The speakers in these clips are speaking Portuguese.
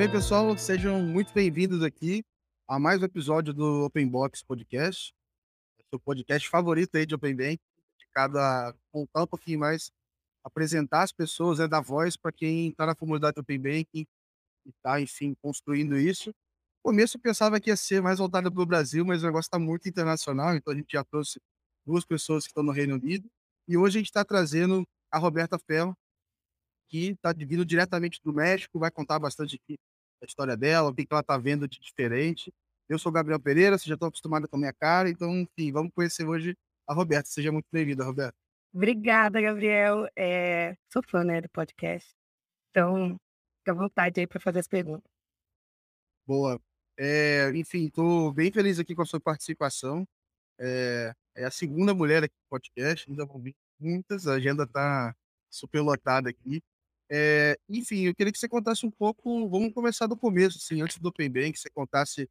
bem, pessoal? Sejam muito bem-vindos aqui a mais um episódio do Open Box Podcast, seu podcast favorito aí de Open Bank, dedicado a contar um pouquinho mais, apresentar as pessoas, né, dar voz para quem está na comunidade do Open Bank e está, enfim, construindo isso. No começo eu pensava que ia ser mais voltado para o Brasil, mas o negócio está muito internacional, então a gente já trouxe duas pessoas que estão no Reino Unido e hoje a gente está trazendo a Roberta Ferro, que está vindo diretamente do México, vai contar bastante aqui a história dela, o que ela está vendo de diferente. Eu sou Gabriel Pereira, você já está acostumado com a minha cara, então, enfim, vamos conhecer hoje a Roberta. Seja muito bem-vinda, Roberta. Obrigada, Gabriel. É, sou fã né, do podcast, então fica à vontade aí para fazer as perguntas. Boa. É, enfim, estou bem feliz aqui com a sua participação. É, é a segunda mulher aqui no podcast, ainda vão vir muitas, a agenda está super lotada aqui. É, enfim, eu queria que você contasse um pouco, vamos começar do começo, assim, antes do Open Bank, você contasse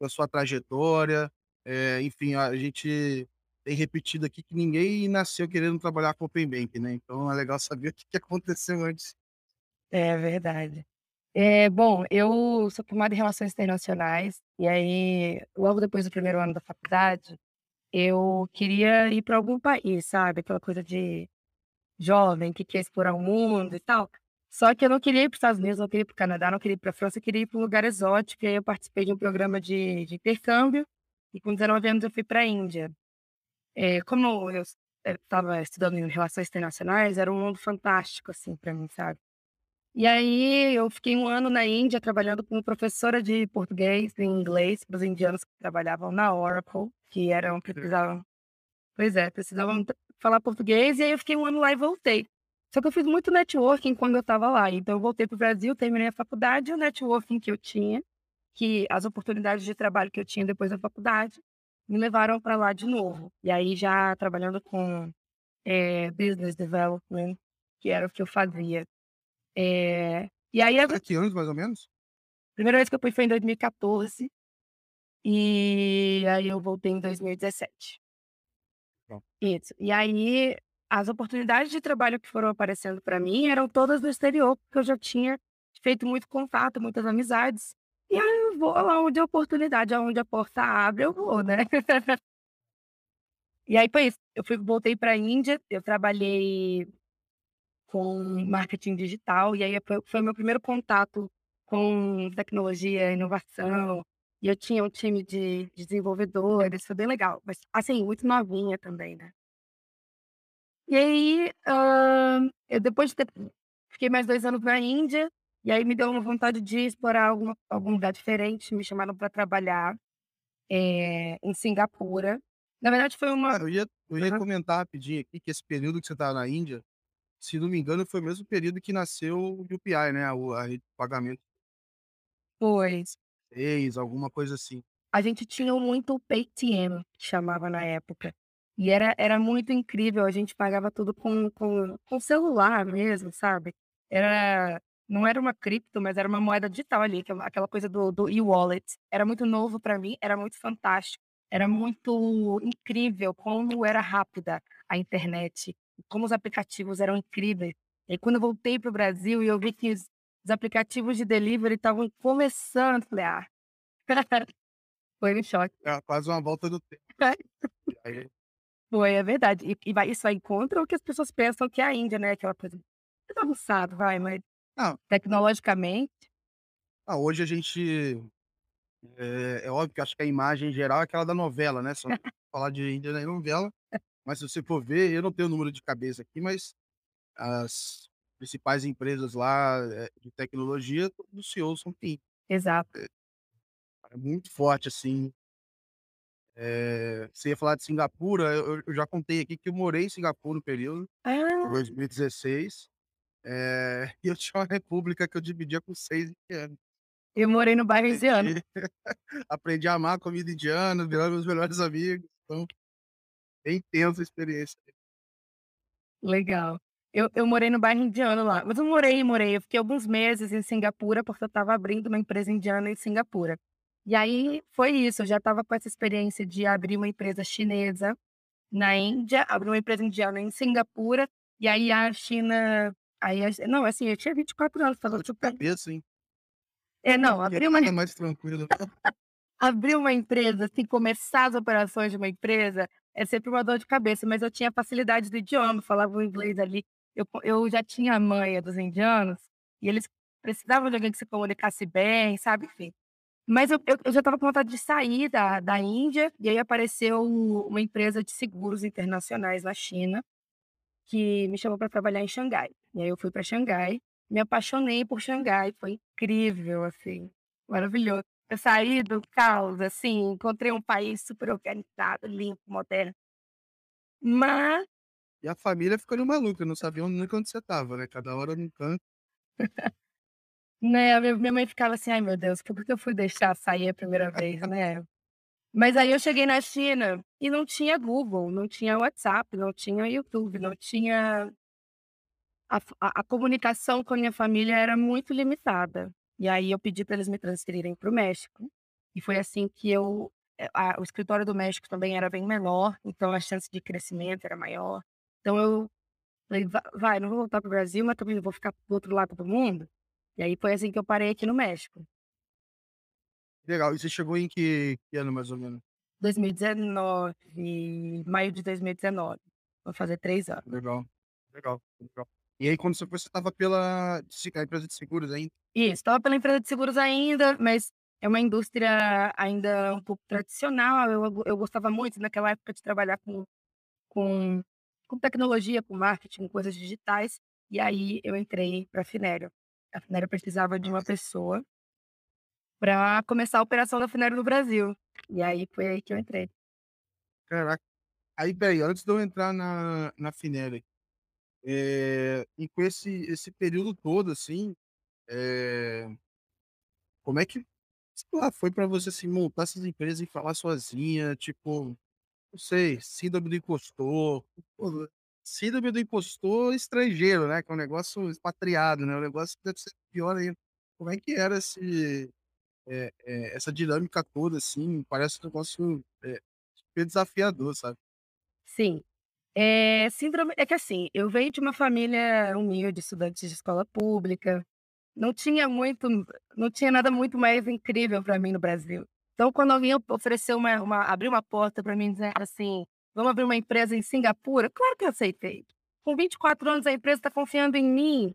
da sua trajetória. É, enfim, a gente tem repetido aqui que ninguém nasceu querendo trabalhar com Open Bank, né? Então é legal saber o que, que aconteceu antes. É verdade. É, bom, eu sou formada em Relações Internacionais, e aí, logo depois do primeiro ano da faculdade, eu queria ir para algum país, sabe? Aquela coisa de jovem que quer explorar o mundo e tal. Só que eu não queria ir para os Estados Unidos, não queria ir para o Canadá, não queria ir para a França, eu queria ir para um lugar exótico. E aí eu participei de um programa de, de intercâmbio e com 19 anos eu fui para a Índia. É, como eu estava estudando em relações internacionais, era um mundo fantástico, assim, para mim, sabe? E aí eu fiquei um ano na Índia trabalhando como professora de português e inglês para os indianos que trabalhavam na Oracle, que eram, precisavam... Pois é, precisavam falar português, e aí eu fiquei um ano lá e voltei. Só que eu fiz muito networking quando eu estava lá. Então, eu voltei para o Brasil, terminei a faculdade, e o networking que eu tinha, que as oportunidades de trabalho que eu tinha depois da faculdade, me levaram para lá de novo. E aí, já trabalhando com é, business development, que era o que eu fazia. É, e aí. Há que anos, mais ou menos? Primeira vez que eu fui foi em 2014. E aí eu voltei em 2017. Isso. E aí, as oportunidades de trabalho que foram aparecendo para mim eram todas no exterior, porque eu já tinha feito muito contato, muitas amizades. E aí eu vou lá onde a oportunidade, aonde a porta abre, eu vou, né? e aí foi isso. Eu fui, voltei para a Índia, eu trabalhei com marketing digital, e aí foi, foi meu primeiro contato com tecnologia, inovação, e eu tinha um time de desenvolvedores, foi bem legal. Mas, assim, muito novinha também, né? E aí, eu depois de ter fiquei mais dois anos na Índia, e aí me deu uma vontade de explorar alguma algum lugar diferente, me chamaram para trabalhar, eh, em Singapura. Na verdade foi uma eu ia eu ia comentar rapidinho aqui que esse período que você estava na Índia, se não me engano, foi o mesmo período que nasceu o UPI, né, o a rede de pagamento. Foi alguma coisa assim. A gente tinha muito Paytm, que chamava na época. E era era muito incrível, a gente pagava tudo com com com celular mesmo, sabe. Era não era uma cripto, mas era uma moeda digital ali, aquela coisa do do e-wallet. Era muito novo para mim, era muito fantástico, era muito incrível como era rápida a internet, como os aplicativos eram incríveis. E quando eu voltei para o Brasil e eu vi que os os aplicativos de delivery estavam começando, falei: "Ah". Foi um choque. É quase uma volta do tempo. É. Aí Foi, é verdade. E e vai isso vai contra o que as pessoas pensam que é a Índia, né, aquela coisa mais avançado, vai, mas Não. tecnologicamente Ah, hoje a gente é é óbvio que acho que a imagem geral é aquela da novela, né, só falar de Índia é novela, mas se você for ver, eu não tenho o número de cabeça aqui, mas as principais empresas lá, eh, de tecnologia, todos os CEOs são PIN. Exato. É é muito forte, assim. Eh, você ia falar de Singapura, eu eu já contei aqui que eu morei em Singapura um período, Ah. 2016, eh, e eu tinha uma república que eu dividia com 6 indianos. Eu morei no bairro indiano. Aprendi a amar a comida indiana, viraram meus melhores amigos, então bem tensa a experiência. Legal. Eu eu morei no bairro indiano lá, mas não morei, morei, eu fiquei alguns meses em Singapura, porque eu estava abrindo uma empresa indiana em Singapura. E aí foi isso, eu já estava com essa experiência de abrir uma empresa chinesa na Índia, abrir uma empresa indiana em Singapura, e aí a China aí a não, assim, eu tinha 24 anos, de super cabeça, hein. É, não, abrir uma, Nada mais tranquilo. abrir uma empresa, assim, começar as operações de uma empresa é sempre uma dor de cabeça, mas eu tinha facilidade do idioma, falava o inglês ali. Eu, eu já tinha a manha dos indianos e eles precisavam de alguém que se comunicasse bem, sabe? Enfim. Mas eu, eu, eu já estava com vontade de sair da, da Índia, e aí apareceu uma empresa de seguros internacionais na China, que me chamou para trabalhar em Xangai. E aí eu fui para Xangai, me apaixonei por Xangai, foi incrível, assim, maravilhoso. Eu saí do caos, assim, encontrei um país super organizado, limpo, moderno. Mas, E a família ficou ali maluca, não sabia nunca onde você tava, né? Cada hora num canto. né, minha mãe ficava assim, ai meu Deus, por que eu fui deixar sair a primeira vez, né? Mas aí eu cheguei na China e não tinha Google, não tinha WhatsApp, não tinha YouTube, não tinha a, a- a comunicação com a minha família era muito limitada. E aí eu pedi para eles me transferirem para o México. E foi assim que eu. eh, a- o escritório do México também era bem menor, então a chance de crescimento era maior. Então eu falei, "Va- vai, não vou voltar para o Brasil, mas também não vou ficar do outro lado do mundo. E aí foi assim que eu parei aqui no México. Legal. E você chegou em que, que ano, mais ou menos? 2019, maio de 2019. Vou fazer três anos. Legal. Legal. Legal. E aí, quando você foi, você tava pela empresa de seguros ainda? Isso, estava pela empresa de seguros ainda, mas é uma indústria ainda um pouco tradicional. Eu, eu gostava muito naquela época de trabalhar com, com, com tecnologia, com marketing, com coisas digitais. E aí eu entrei para a Finério. A Finério precisava de uma pessoa para começar a operação da Finério no Brasil. E aí foi aí que eu entrei. Caraca. Aí, peraí, antes de eu entrar na, na Finere, é, e com esse, esse período todo, assim, é, como é que, lá, foi pra você, assim, montar essas empresas e falar sozinha, tipo, não sei, síndrome do impostor, pô, síndrome do impostor estrangeiro, né, que é um negócio expatriado, né, um negócio que deve ser pior ainda. Como é que era esse, é, é, essa dinâmica toda, assim, parece um negócio é, desafiador, sabe? Sim. É, síndrome. É que assim, eu venho de uma família humilde, estudantes de escola pública. Não tinha muito, não tinha nada muito mais incrível para mim no Brasil. Então, quando alguém ofereceu uma, uma, abriu uma porta para mim dizer assim, vamos abrir uma empresa em Singapura, claro que eu aceitei. Com 24 anos, a empresa está confiando em mim,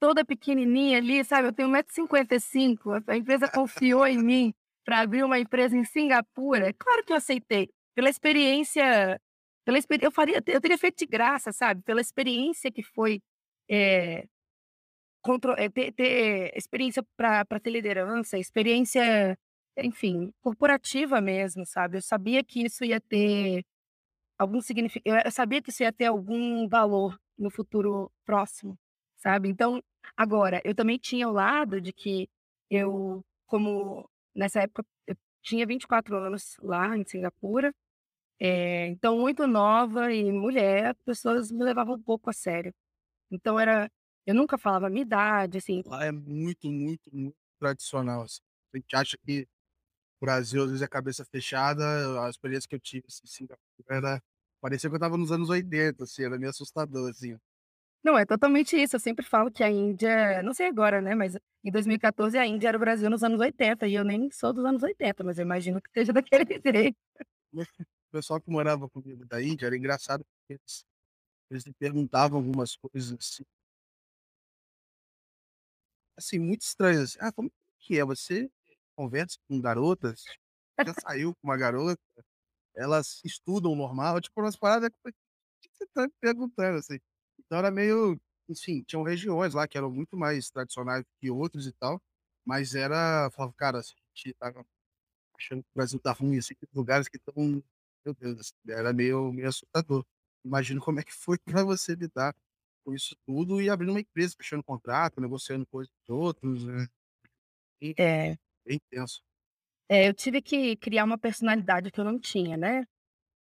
toda pequenininha ali, sabe? Eu tenho 1,55m, a empresa confiou em mim para abrir uma empresa em Singapura, claro que eu aceitei. Pela experiência pela experi eu faria eu teria feito de graça, sabe, pela experiência que foi, eh, contro eh, ter ter experiência para ter liderança, experiência, enfim, corporativa mesmo, sabe. Eu sabia que isso ia ter algum signifi eu sabia que isso ia ter algum valor no futuro próximo, sabe. Então, agora, eu também tinha o lado de que eu, como nessa época eu tinha 24 anos lá em Singapura, eh, então muito nova e mulher, as pessoas me levavam um pouco a sério. Então era eu nunca falava a minha idade, assim Lá é muito, muito, muito tradicional, assim. A gente acha que Brasil, às vezes, é cabeça fechada. A experiência que eu tive, assim, em Singapura era parecia que eu estava nos anos 80, assim, era meio assustador, assim. não, é totalmente isso, eu sempre falo que a Índia não sei agora, né, mas em 2014 a Índia era o Brasil nos anos 80 e eu nem sou dos anos 80, mas eu imagino que esteja daquele jeito. O pessoal que morava comigo da Índia era engraçado, porque eles eles me perguntavam algumas coisas, assim assim, muito estranhas, assim: "Ah, como que é? Você conversa com garotas? Já saiu com uma garota? Elas estudam normal?" Tipo, umas paradas que você tá me perguntando, assim. Então era meio enfim, tinham regiões lá que eram muito mais tradicionais que outras e tal, mas era falava: "Cara, a gente tá achando que o Brasil tá ruim, assim, lugares que estão" meu Deus, assim, era meio meio assustador. Imagino como é que foi pra você lidar com isso tudo e abrindo uma empresa, fechando contrato, negociando coisas com os outros, né. Bem É, bem tenso. é, eu tive que criar uma personalidade que eu não tinha, né.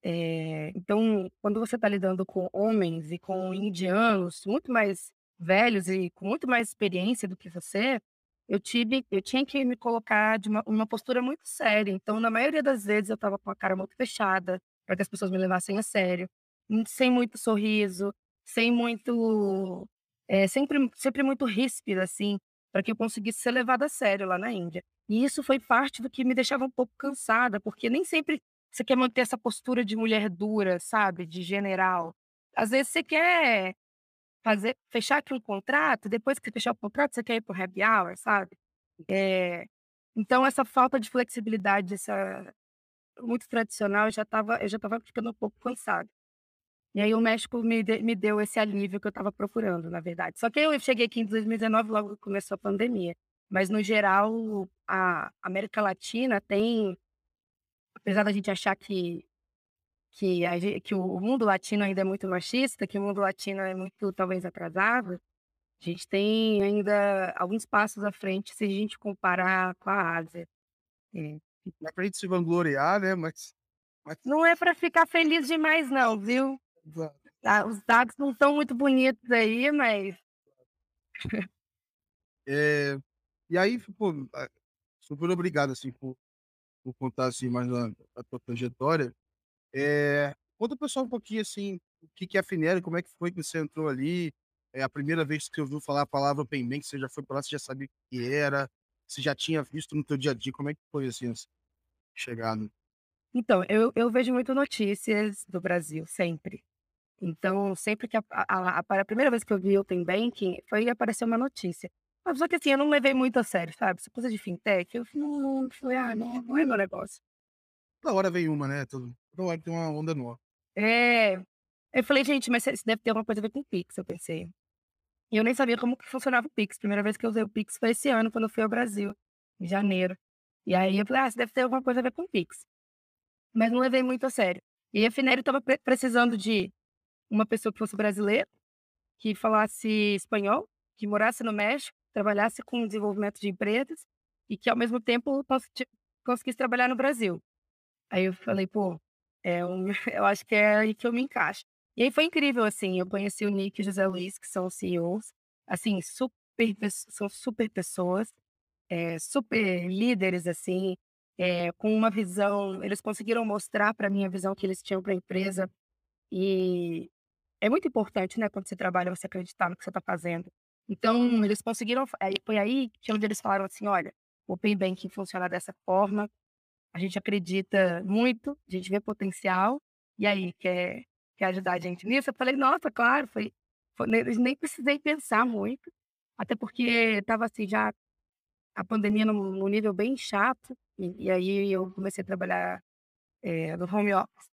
Eh, então, quando você está lidando com homens e com indianos muito mais velhos e com muito mais experiência do que você, eu tive eu tinha que me colocar de uma uma postura muito séria. Então, na maioria das vezes, eu estava com a cara muito fechada, para que as pessoas me levassem a sério, hum, sem muito sorriso, sem muito eh, sempre sempre muito ríspida, assim. para que eu conseguisse ser levada a sério lá na Índia. E isso foi parte do que me deixava um pouco cansada, porque nem sempre você quer manter essa postura de mulher dura, sabe, de general. Às vezes você quer fazer fechar aqui um contrato, depois que você fechar o contrato, você quer ir para o happy hour, sabe. Eh, então essa falta de flexibilidade, essa muito tradicional, eu já estava eu já estava ficando um pouco cansada. E aí o México me de me deu esse alívio que eu estava procurando, na verdade. Só que eu cheguei aqui em 2019, logo começou a pandemia. Mas no geral, a América Latina tem apesar da gente achar que que a que o mundo latino ainda é muito machista, que o mundo latino é muito, talvez, atrasado, a gente tem ainda alguns passos à frente se a gente comparar com a Ásia. É. Não é pra gente se vangloriar, né, mas mas Não é para ficar feliz demais não, viu. Exato. Tá, os dados não estão muito bonitos aí, mas Eh, e aí, pô, super obrigado, assim, por por contar, assim, mais da da tua trajetória. Eh, conta o pessoal um pouquinho, assim, o que que é a Finere, como é que foi que você entrou ali, é a primeira vez que você ouviu falar a palavra open banking, você já foi para lá, você já sabia o que era, você já tinha visto no teu dia a dia, como é que foi, assim, essa chegada? Então, eu eu vejo muito notícias do Brasil, sempre. Então, sempre que a a a primeira vez que eu vi open banking, foi aparecer uma notícia. Mas só que assim, eu não levei muito a sério, sabe, essa coisa de fintech, eu não falei: "Ah, não, não é meu negócio". Toda hora vem uma, né, toda hora tem uma onda nova. É. Eu falei: "Gente, mas isso deve ter alguma coisa a ver com Pix", eu pensei. E eu nem sabia como que funcionava o Pix, primeira vez que eu usei o Pix foi esse ano, quando eu fui ao Brasil, em janeiro. E aí eu falei: "Ah, isso deve ter alguma coisa a ver com Pix". Mas não levei muito a sério. E a Finere estava pre precisando de uma pessoa que fosse brasileira, que falasse espanhol, que morasse no México, trabalhasse com desenvolvimento de empresas e que ao mesmo tempo conseguisse trabalhar no Brasil. Aí eu falei: "Pô, é um eu acho que é aí que eu me encaixo". E aí foi incrível, assim, eu conheci o Nick e o José Luiz, que são os CEOs, assim, super são super pessoas, eh, super líderes, assim, eh, com uma visão eles conseguiram mostrar para mim a visão que eles tinham para a empresa. E é muito importante, né, quando você trabalha, você acreditar no que você está fazendo. Então eles conseguiram aí foi aí que onde eles falaram assim: "Olha, o open banking funciona dessa forma, a gente acredita muito, a gente vê potencial, e aí, quer quer ajudar a gente nisso?". Eu falei: "Nossa, claro", foi foi ne nem precisei pensar muito, até porque estava assim já a pandemia num num nível bem chato, e e aí eu comecei a trabalhar, eh, no home office.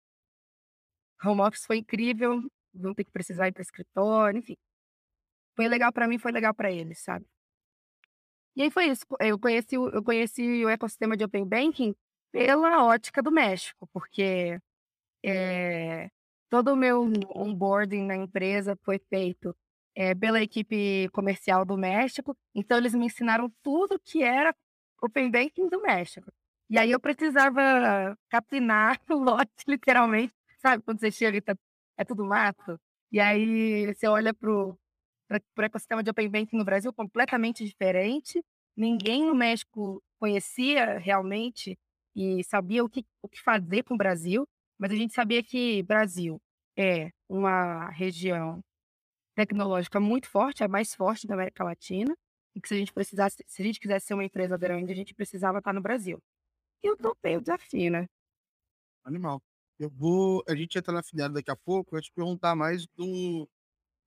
Home office foi incrível, não ter que precisar ir para escritório, enfim. Foi legal para mim, foi legal para eles, sabe. E aí foi isso, eu conheci eu conheci o ecossistema de open banking pela ótica do México, porque, eh, todo o meu onboarding na empresa foi feito, eh, pela equipe comercial do México, então eles me ensinaram tudo que era open banking do México. E aí eu precisava capinar o lote literalmente, sabe, quando você chega e tá é tudo mato? E aí você olha para o pra para o ecossistema de open banking no Brasil completamente diferente, ninguém no México conhecia realmente e sabia o que o que fazer com o Brasil, mas a gente sabia que Brasil é uma região tecnológica muito forte, a mais forte da América Latina, e que se a gente precisasse se a gente quisesse ser uma empresa grande, a gente precisava estar no Brasil. E eu topei o desafio, né. Animal. Eu vou a gente entra na Finare daqui a pouco, eu ia te perguntar mais do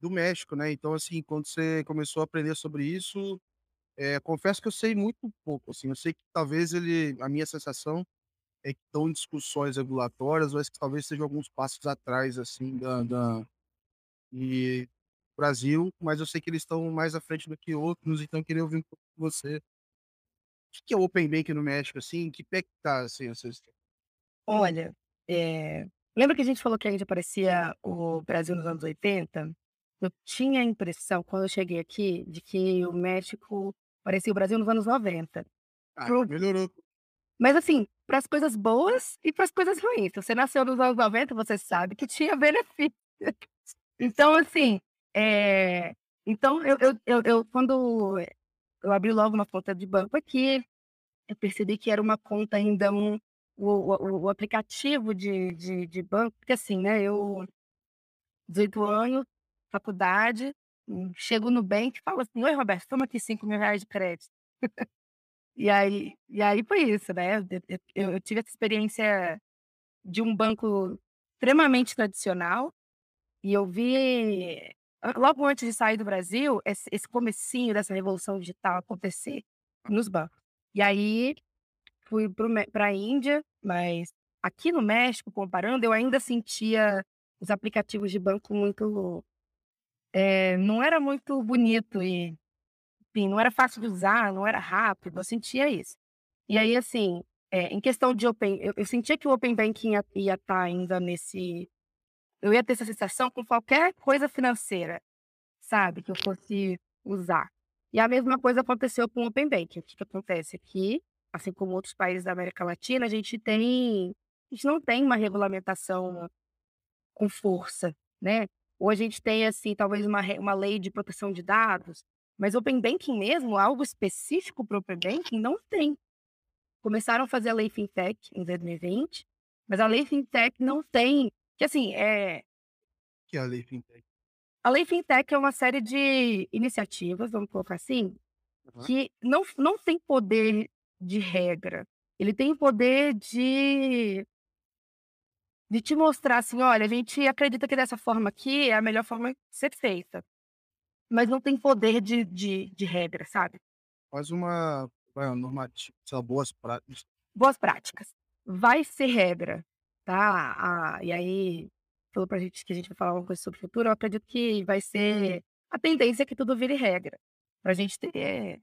do México, né, então, assim, quando você começou a aprender sobre isso, eh, confesso que eu sei muito pouco, assim, eu sei que talvez ele a minha sensação é que estão em discussões regulatórias, mas que talvez sejam alguns passos atrás, assim, da da e Brasil, mas eu sei que eles estão mais à frente do que outros, então queria ouvir um pouco de você. Que que é o open banking no México, assim, que pé que tá, assim, histó Olha, eh, lembra que a gente falou que a gente parecia o Brasil nos anos 80? Eu tinha a impressão, quando eu cheguei aqui, de que o México parecia o Brasil nos anos 90. Ah, Pro melhorou. mas assim, para as coisas boas e para as coisas ruins. Se você nasceu nos anos 90, você sabe que tinha benefício. Então assim, eh, então eu eu eu eu quando eu abri logo uma conta de banco aqui, eu percebi que era uma conta ainda um o o o aplicativo de de de banco porque assim, né, eu 18 anos, faculdade, hum, chego no bank e falo assim: "Oi, Roberto, toma aqui R$5.000 de crédito". E aí e aí foi isso, né, eu eu eu tive essa experiência de um banco extremamente tradicional, e eu vi logo antes de sair do Brasil, esse esse comecinho dessa revolução digital acontecer nos bancos. E aí, fui para pra Índia, mas aqui no México, comparando, eu ainda sentia os aplicativos de banco muito eh, não era muito bonito e, enfim, não era fácil de usar, não era rápido, eu sentia isso. E aí, assim, eh, em questão de open eu eu sentia que o open banking ia estar ainda nesse eu ia ter essa sensação com qualquer coisa financeira, sabe, que eu fosse usar. E a mesma coisa aconteceu com o open banking. O que que acontece? Aqui, assim como outros países da América Latina, a gente tem a gente não tem uma regulamentação com força, né. Ou a gente tem, assim, talvez uma uma lei de proteção de dados, mas open banking mesmo, algo específico para o open banking, não tem. Começaram a fazer a lei Fintech em 2020, mas a lei Fintech não tem que assim, eh Que é a lei Fintech? A lei Fintech é uma série de iniciativas, vamos colocar assim, Aham. que não não tem poder de regra, ele tem poder de de te mostrar assim: "Olha, a gente acredita que dessa forma aqui é a melhor forma de ser feita", mas não tem poder de de de regra, sabe? Faz uma uma normati sei lá, boas práticas. Boas práticas. Vai ser regra, tá, ah, e aí, falou pra gente que a gente vai falar alguma coisa sobre o futuro, eu acredito que vai ser a tendência é que tudo vire regra, pra gente ter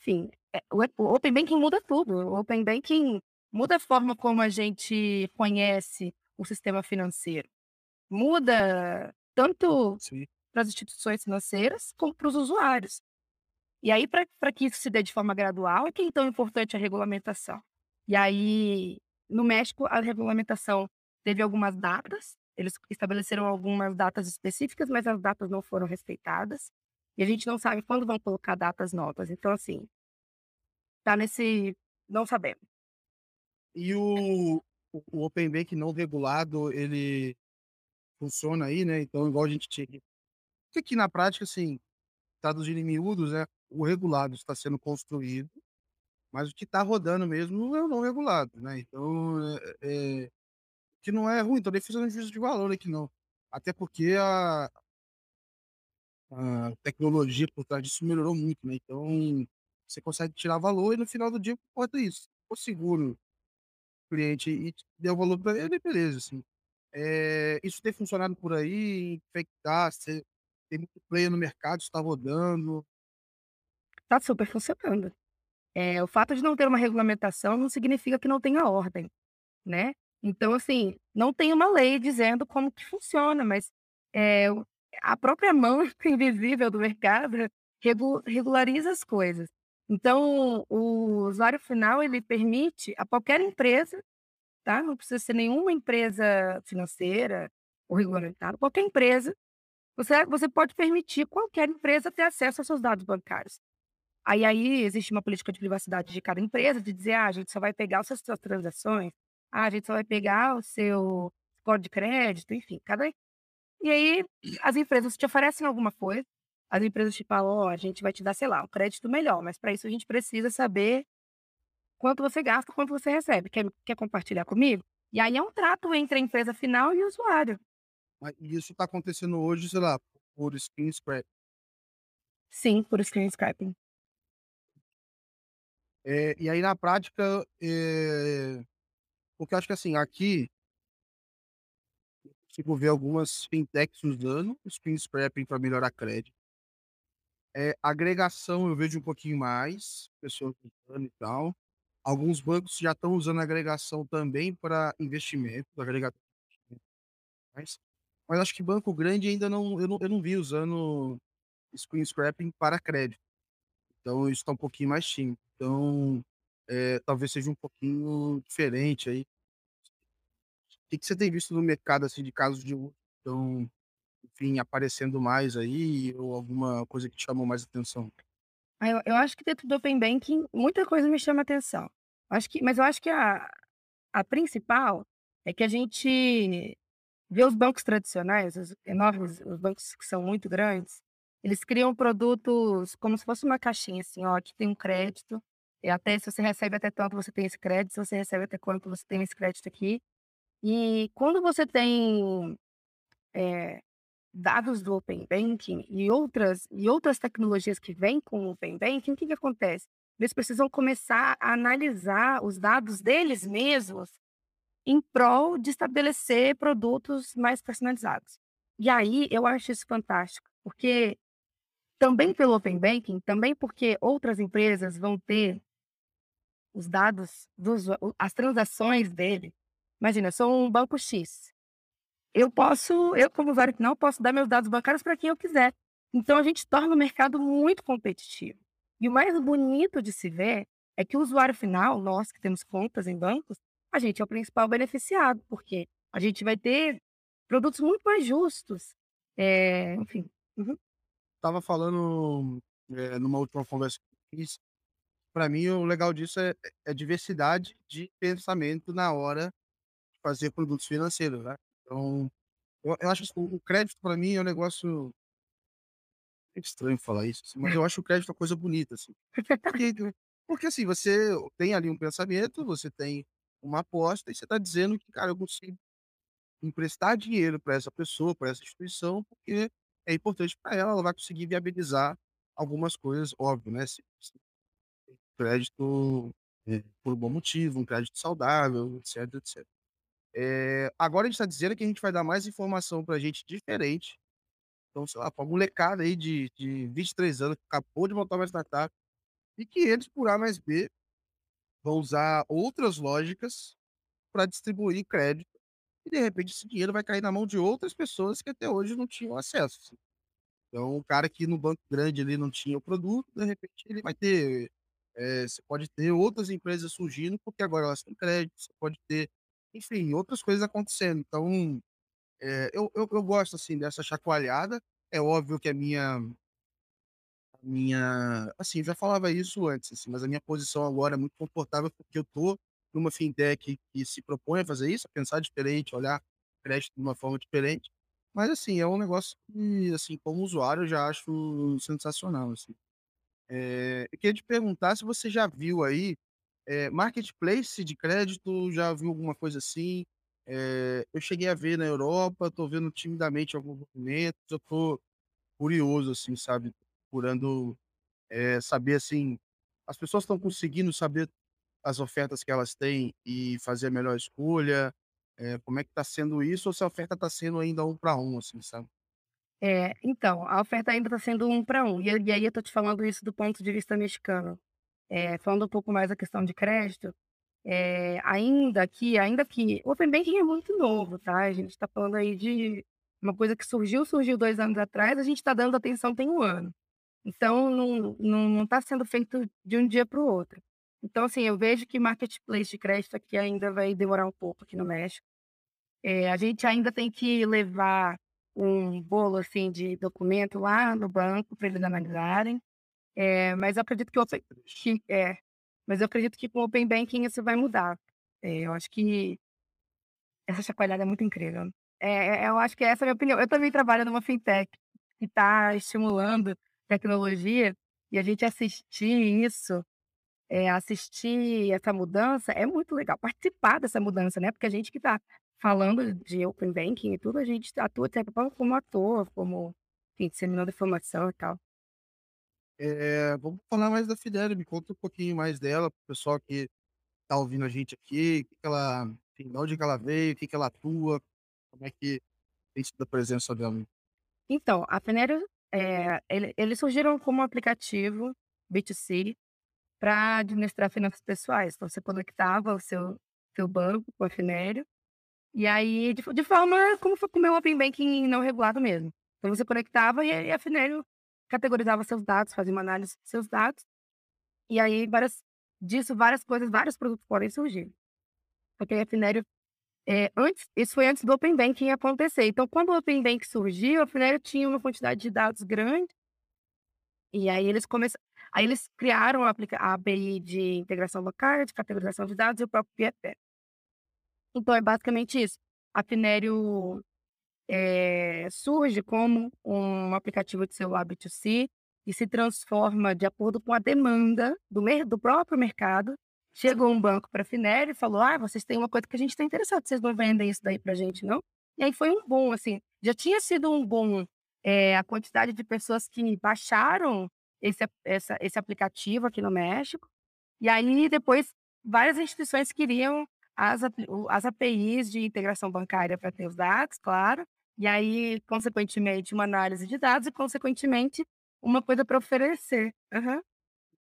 enfim, e o open banking muda tudo, o open banking muda a forma como a gente conhece o sistema financeiro. Muda tanto para as instituições financeiras, como para os usuários. E aí pra que isso se dê de forma gradual, é que é tão importante a regulamentação. E aí, no México, a regulamentação teve algumas datas, eles estabeleceram algumas datas específicas, mas as datas não foram respeitadas, e a gente não sabe quando vão colocar datas novas, então assim tá nesse não sabemos. E o o o open banking não regulado, ele funciona aí, né, então igual a gente tinha que porque aqui na prática, assim, traduzindo em miúdos, né, o regulado está sendo construído, mas o que tá rodando mesmo é o não regulado, né, então, eh eh, que não é ruim, também fiz um juízo de valor aqui não. Até porque a a tecnologia por trás disso melhorou muito, né, então, você consegue tirar valor e no final do dia o importa é isso. Se for seguro, o cliente e der o valor pra ele, beleza, assim. Eh, isso tem funcionado por aí, infectar, você tem muito player no mercado, isso tá rodando? Tá super funcionando. Eh, o fato de não ter uma regulamentação não significa que não tenha ordem, né. Então, assim, não tem uma lei dizendo como que funciona, mas, o a própria mão invisível do mercado regu regulariza as coisas. Então, o usuário final, ele permite a qualquer empresa, tá, não precisa ser nenhuma empresa financeira ou regulamentada, qualquer empresa, você você pode permitir qualquer empresa ter acesso aos seus dados bancários. Aí aí existe uma política de privacidade de cada empresa, de dizer: "Ah, a gente só vai pegar as suas transações, ah, a gente só vai pegar o seu score de crédito", enfim, cada e aí as empresas te oferecem alguma coisa, as empresas te falam: "Ó, a gente vai te dar, sei lá, um crédito melhor, mas pra isso a gente precisa saber quanto você gasta, quanto você recebe, quer quer compartilhar comigo?". E aí é um trato entre a empresa final e o usuário. Ma e isso tá acontecendo hoje, sei lá, por screen scrape? Sim, por screen scraping. Eh, e aí na prática, eh, porque eu acho que, assim, aqui consigo ver algumas fintechs usando o screen scraping pra melhorar crédito. Eh, agregação eu vejo um pouquinho mais, pessoas usando e tal. Alguns bancos já estão usando agregação também pra investimento, agregar mas mas acho que banco grande ainda não eu não eu não vi usando screen scraping para crédito. Então isso tá um pouquinho mais tímido. Então, eh, talvez seja um pouquinho diferente aí. Que que você tem visto no mercado, assim, de casos de uso estão, enfim, aparecendo mais aí ou alguma coisa que te chamou mais atenção? Ah, eu eu acho que dentro do open banking muita coisa me chama atenção. Acho que mas eu acho que a a principal é que a gente vê os bancos tradicionais, os enormes os bancos que são muito grandes, Eles criam produtos como se fosse uma caixinha, assim, ó, que tem um crédito, e até se você recebe até tanto, você tem esse crédito, se você recebe até quanto, você tem esse crédito aqui. E quando você tem eh, dados do Open Banking e outras, e outras tecnologias que vêm com o Open Banking, o que, que acontece? Eles precisam começar a analisar os dados deles mesmos em prol de estabelecer produtos mais personalizados. E aí eu acho isso fantástico, porque também pelo Open Banking, também porque outras empresas vão ter os dados, dos, as transações dele. Imagina, eu sou um banco X. Eu posso, eu como usuário final, posso dar meus dados bancários para quem eu quiser. Então a gente torna o mercado muito competitivo. E o mais bonito de se ver é que o usuário final, nós que temos contas em bancos, a gente é o principal beneficiado, porque a gente vai ter produtos muito mais justos. É, enfim. Uhum. Tava falando é, numa última conversa que fiz, para mim o legal disso é, é diversidade de pensamento na hora de fazer produtos financeiros, né? Então, eu, eu acho que o crédito para mim é um negócio é estranho falar isso, assim, mas eu acho o crédito uma coisa bonita, assim. Porque, porque assim, você tem ali um pensamento, você tem uma aposta e você está dizendo que, cara, eu consigo emprestar dinheiro para essa pessoa, para essa instituição, porque é importante para ela, ela vai conseguir viabilizar algumas coisas, óbvio, né? Se, se crédito é, por um bom motivo, um crédito saudável, etc, etc. É, agora a gente está dizendo que a gente vai dar mais informação para gente diferente. Então, sei lá, para molecada aí de, de 23 anos que acabou de montar uma startup e que eles, por A mais B, vão usar outras lógicas para distribuir crédito e de repente esse dinheiro vai cair na mão de outras pessoas que até hoje não tinham acesso. Assim. Então, o cara que no banco grande ali não tinha o produto, de repente ele vai ter. É, você pode ter outras empresas surgindo, porque agora elas têm crédito, você pode ter, enfim, outras coisas acontecendo. Então, é, eu, eu, eu, gosto assim dessa chacoalhada. É óbvio que a minha. A minha. Assim, já falava isso antes, assim, mas a minha posição agora é muito confortável porque eu tô numa fintech que se propõe a fazer isso, a pensar diferente, olhar crédito de uma forma diferente. Mas assim, é um negócio que, assim, como usuário, eu já acho sensacional, assim. É, eu queria te perguntar se você já viu aí é, marketplace de crédito, já viu alguma coisa assim? É, eu cheguei a ver na Europa, estou vendo timidamente alguns movimentos, eu estou curioso, assim, sabe? Procurando saber, assim, as pessoas estão conseguindo saber as ofertas que elas têm e fazer a melhor escolha? É, como é que está sendo isso? Ou se a oferta está sendo ainda um para um, assim, sabe? É, então, a oferta ainda está sendo um para um. E, e aí eu estou te falando isso do ponto de vista mexicano. É, falando um pouco mais da questão de crédito, é, ainda que, ainda que o Open Banking é muito novo, tá? A gente está falando aí de uma coisa que surgiu, surgiu dois anos atrás, a gente está dando atenção tem um ano. Então, não está tá sendo feito de um dia para o outro. Então, assim, eu vejo que marketplace de crédito aqui ainda vai demorar um pouco aqui no México. É, a gente ainda tem que levar um bolo assim de documento lá no banco para eles analisarem. É, mas eu acredito que, Open, que é, mas eu acredito que com o Open Banking isso vai mudar. É, eu acho que essa chacoalhada é muito incrível. É, é eu acho que essa é a minha opinião. Eu também trabalho numa fintech que está estimulando tecnologia e a gente assistir isso é, assistir essa mudança é muito legal, participar dessa mudança, né? Porque a gente que está falando de Open Banking e tudo, a gente atua até como ator, como, enfim, disseminando informação e tal. É, vamos falar mais da Fidel, me conta um pouquinho mais dela, para o pessoal que está ouvindo a gente aqui, que que ela, enfim, de onde que ela veio, o que, que ela atua, como é que tem sido a presença dela. Então, a Fenério, é, ele, eles surgiram como um aplicativo B2C para administrar finanças pessoais. Então, você conectava o seu, seu banco com a Finério, e aí, de, de forma como foi com o meu Open Banking não regulado mesmo. Então, você conectava e a Finério categorizava seus dados, fazia uma análise dos seus dados, e aí, várias, disso, várias coisas, vários produtos podem surgir. Porque a Finério, é, antes, isso foi antes do Open Banking acontecer. Então, quando o Open Banking surgiu, a Finério tinha uma quantidade de dados grande, e aí eles começaram. Aí eles criaram a, a API de integração local, de categorização de dados e o próprio PFP. Então é basicamente isso. A Finério eh, surge como um aplicativo de celular B2C e se transforma de acordo com a demanda do do próprio mercado. Chegou um banco pra Finério e falou: "Ah, vocês têm uma coisa que a gente está interessado, vocês não vendem isso daí pra gente não?". E aí foi um boom, assim, já tinha sido um boom, eh, a quantidade de pessoas que baixaram esse a essa esse aplicativo aqui no México, e aí depois várias instituições queriam as as APIs de integração bancária para ter os dados, claro, e aí consequentemente uma análise de dados e consequentemente uma coisa para oferecer. Aham.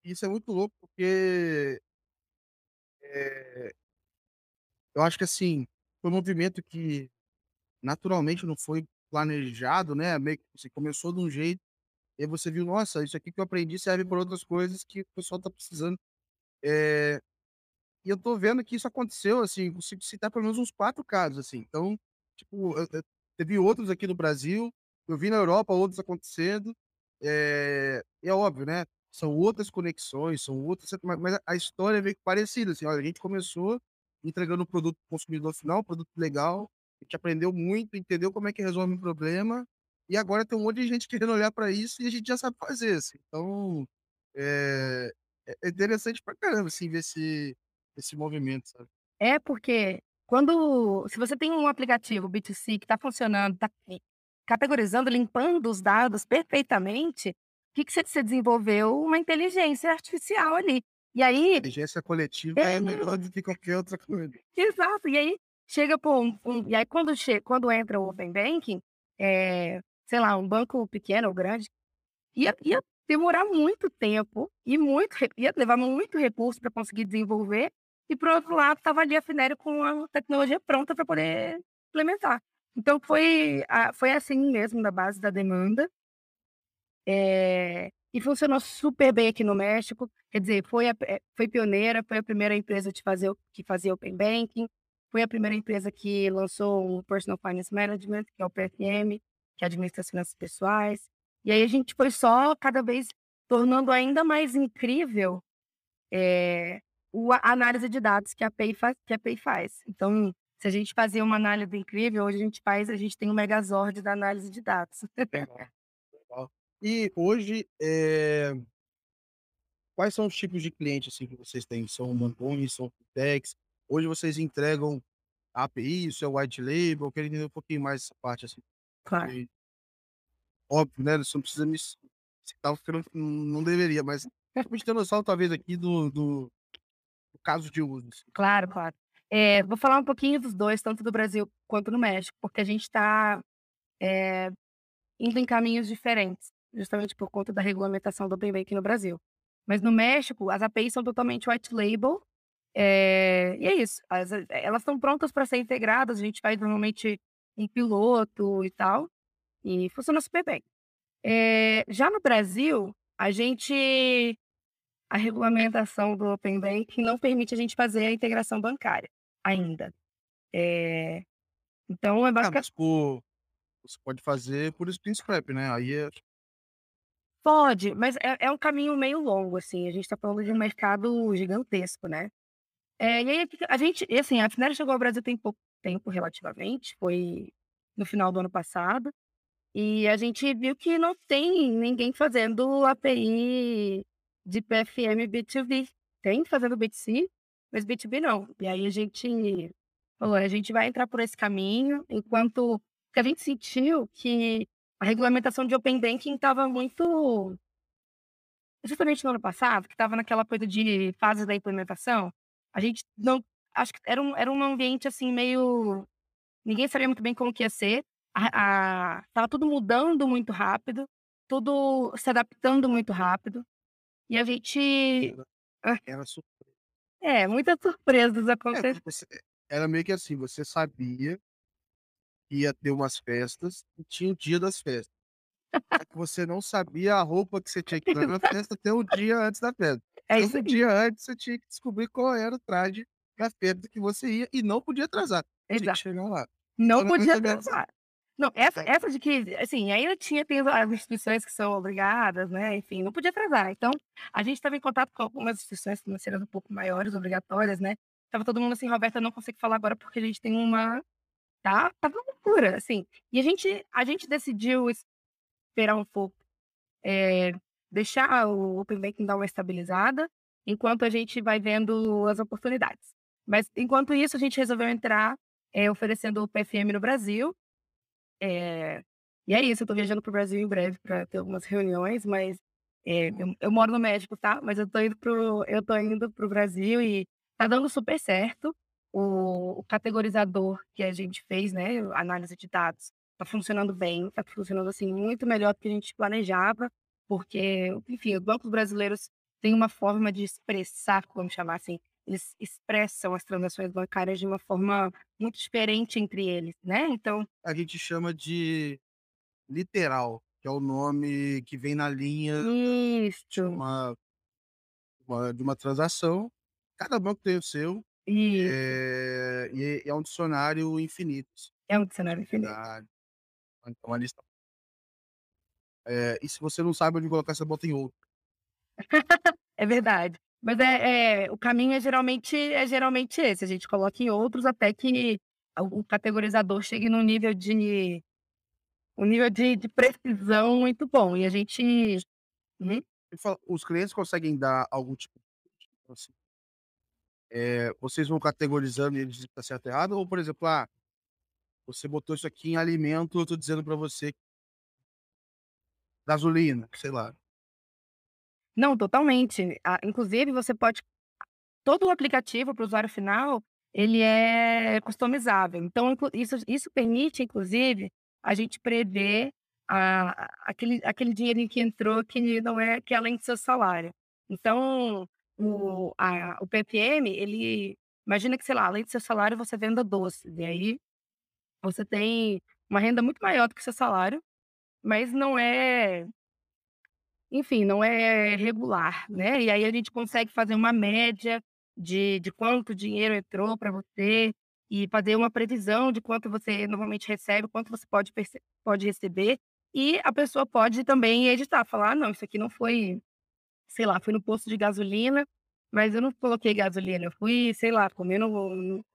Isso é muito louco, porque eh eu acho que, assim, foi um movimento que naturalmente não foi planejado, né, meio que você começou de um jeito, e você viu: "Nossa, isso aqui que eu aprendi serve pra outras coisas que o pessoal tá precisando". Eh, e eu tô vendo que isso aconteceu, assim, consigo citar pelo menos uns 4 casos, assim, então, tipo, eu teve outros aqui no Brasil, eu vi na Europa outros acontecendo, e é óbvio, né, são outras conexões, são outras ma mas a história é meio que parecida, assim, olha, a gente começou entregando um produto para o consumidor final, um produto legal, a gente aprendeu muito, entendeu como é que resolve um problema, e agora tem um monte de gente querendo olhar pra isso e a gente já sabe fazer, assim. Então, eh, é interessante pra caramba, assim, ver esse esse movimento, sabe. É, porque quando se você tem um aplicativo B2C que tá funcionando, tá e categorizando, limpando os dados perfeitamente, que que você você desenvolveu uma inteligência artificial ali. E aí Inteligência coletiva É. é melhor do que qualquer outra coisa. Exato, e aí chega pra um um e aí quando quando entra o Open Banking, eh, sei lá, um banco pequeno ou grande, ia ia demorar muito tempo e muito ia levar muito recurso pra conseguir desenvolver, e por outro lado estava ali a Finério com a tecnologia pronta pra poder implementar. Então foi foi assim mesmo na base da demanda. Eh, e funcionou super bem aqui no México, quer dizer, foi a eh, foi pioneira, foi a primeira empresa de fazer que fazia Open Banking, foi a primeira empresa que lançou o Personal Finance Management, que é o PFM, que administra as finanças pessoais. E aí a gente foi só cada vez tornando ainda mais incrível, o a análise de dados que a API fa que a API faz. Então, se a gente fazia uma análise incrível, hoje a gente faz a gente tem o Megazord da análise de dados. E hoje, eh quais são os tipos de cliente, assim, que vocês têm? São bancões, são fintechs? Hoje vocês entregam API, isso é white label? Eu queria entender um pouquinho mais essa parte, assim. Claro. E óbvio, né, você não precisa me ci citar porque não não deveria, mas pra gente ter noção talvez aqui do do do caso de uso. Claro, claro. Eh, vou falar um pouquinho dos 2, tanto do Brasil quanto no México, porque a gente tá, eh, indo em caminhos diferentes, justamente por conta da regulamentação do Open Banking no Brasil. Mas no México, as APIs são totalmente white label, eh, e é isso, as elas estão prontas pra ser integradas, a gente faz normalmente em piloto e tal, e funciona super bem. Eh, já no Brasil, a gente a regulamentação do Open Banking não permite a gente fazer a integração bancária, ainda. Eh, então é Ah, basica mas por você pode fazer por Spin Scrap, né, aí é Pode, mas é é um caminho meio longo, assim, a gente tá falando de um mercado gigantesco, né. Eh, e aí a gente assim, a Finério chegou ao Brasil tem pouco tempo relativamente, foi no final do ano passado, e a gente viu que não tem ninguém fazendo API de PFM B2B. Tem fazendo B2C, mas B2B não. E aí a gente falou: "A gente vai entrar por esse caminho", enquanto porque a gente sentiu que a regulamentação de Open Banking estava muito justamente no ano passado, que estava naquela coisa de fase da implementação, a gente não acho que era um era um ambiente, assim, meio ninguém sabia muito bem como que ia ser, a a tudo mudando muito rápido, tudo se adaptando muito rápido, e a gente Era era surpresa. É, muitas surpresas É, aconte porque você era meio que assim, você sabia ia ter umas festas e tinha o dia das festas. Que você não sabia a roupa que você tinha que usar na festa até um dia antes da festa. É Então isso um dia antes você tinha que descobrir qual era o traje da festa que você ia e não podia atrasar, tinha que Exato. chegar lá. Não não podia atrasar. Não, essa essa de que assim, ainda tinha tem as instituições que são obrigadas, né, enfim, não podia atrasar. Então, a gente estava em contato com algumas instituições financeiras um pouco maiores, obrigatórias, né, estava todo mundo assim: "Roberta, eu não consigo falar agora porque a gente tem uma tá, tá uma loucura, assim. E a gente, a gente decidiu esperar um pouco, é, deixar o Open Banking dar uma estabilizada, enquanto a gente vai vendo as oportunidades. Mas, enquanto isso, a gente resolveu entrar é, oferecendo o PFM no Brasil. É, e é isso, eu tô viajando pro Brasil em breve para ter algumas reuniões, mas é, eu, eu, moro no México, tá? Mas eu tô indo pro, eu tô indo pro Brasil e tá dando super certo. O, o categorizador que a gente fez, né, análise de dados, tá funcionando bem, tá funcionando assim muito melhor do que a gente planejava, porque, enfim, os bancos brasileiros têm uma forma de expressar, vamos chamar assim, eles expressam as transações bancárias de uma forma muito diferente entre eles, né? Então, a gente chama de literal, que é o nome que vem na linha de uma, uma, de uma transação. Cada banco tem o seu. É, e é um dicionário infinito. É um dicionário infinito. Então, uma lista. É, e se você não sabe onde colocar, você bota em outro. é verdade. Mas é, é, o caminho é geralmente, é geralmente esse. A gente coloca em outros até que o categorizador chegue num nível de um nível de, de precisão muito bom. E a gente. Uhum. Os clientes conseguem dar algum tipo de. Assim, é, vocês vão categorizando e eles dizem que está certo ou errado? Ou, por exemplo, ah, você botou isso aqui em alimento, eu estou dizendo para você gasolina, sei lá. Não, totalmente. Ah, inclusive, você pode. Todo o aplicativo para o usuário final, ele é customizável. Então, isso, isso permite, inclusive, a gente prever a, aquele, aquele dinheiro que entrou que não é que é além do seu salário. Então, o, a, o PPM, ele imagina que, sei lá, além do seu salário, você venda doce. E aí você tem uma renda muito maior do que o seu salário, mas não é enfim, não é regular, né? E aí a gente consegue fazer uma média de, de quanto dinheiro entrou para você e fazer uma previsão de quanto você normalmente recebe, quanto você pode, pode receber. E a pessoa pode também editar, falar: ah, não, isso aqui não foi, sei lá, foi no posto de gasolina, mas eu não coloquei gasolina, eu fui, sei lá, comendo no,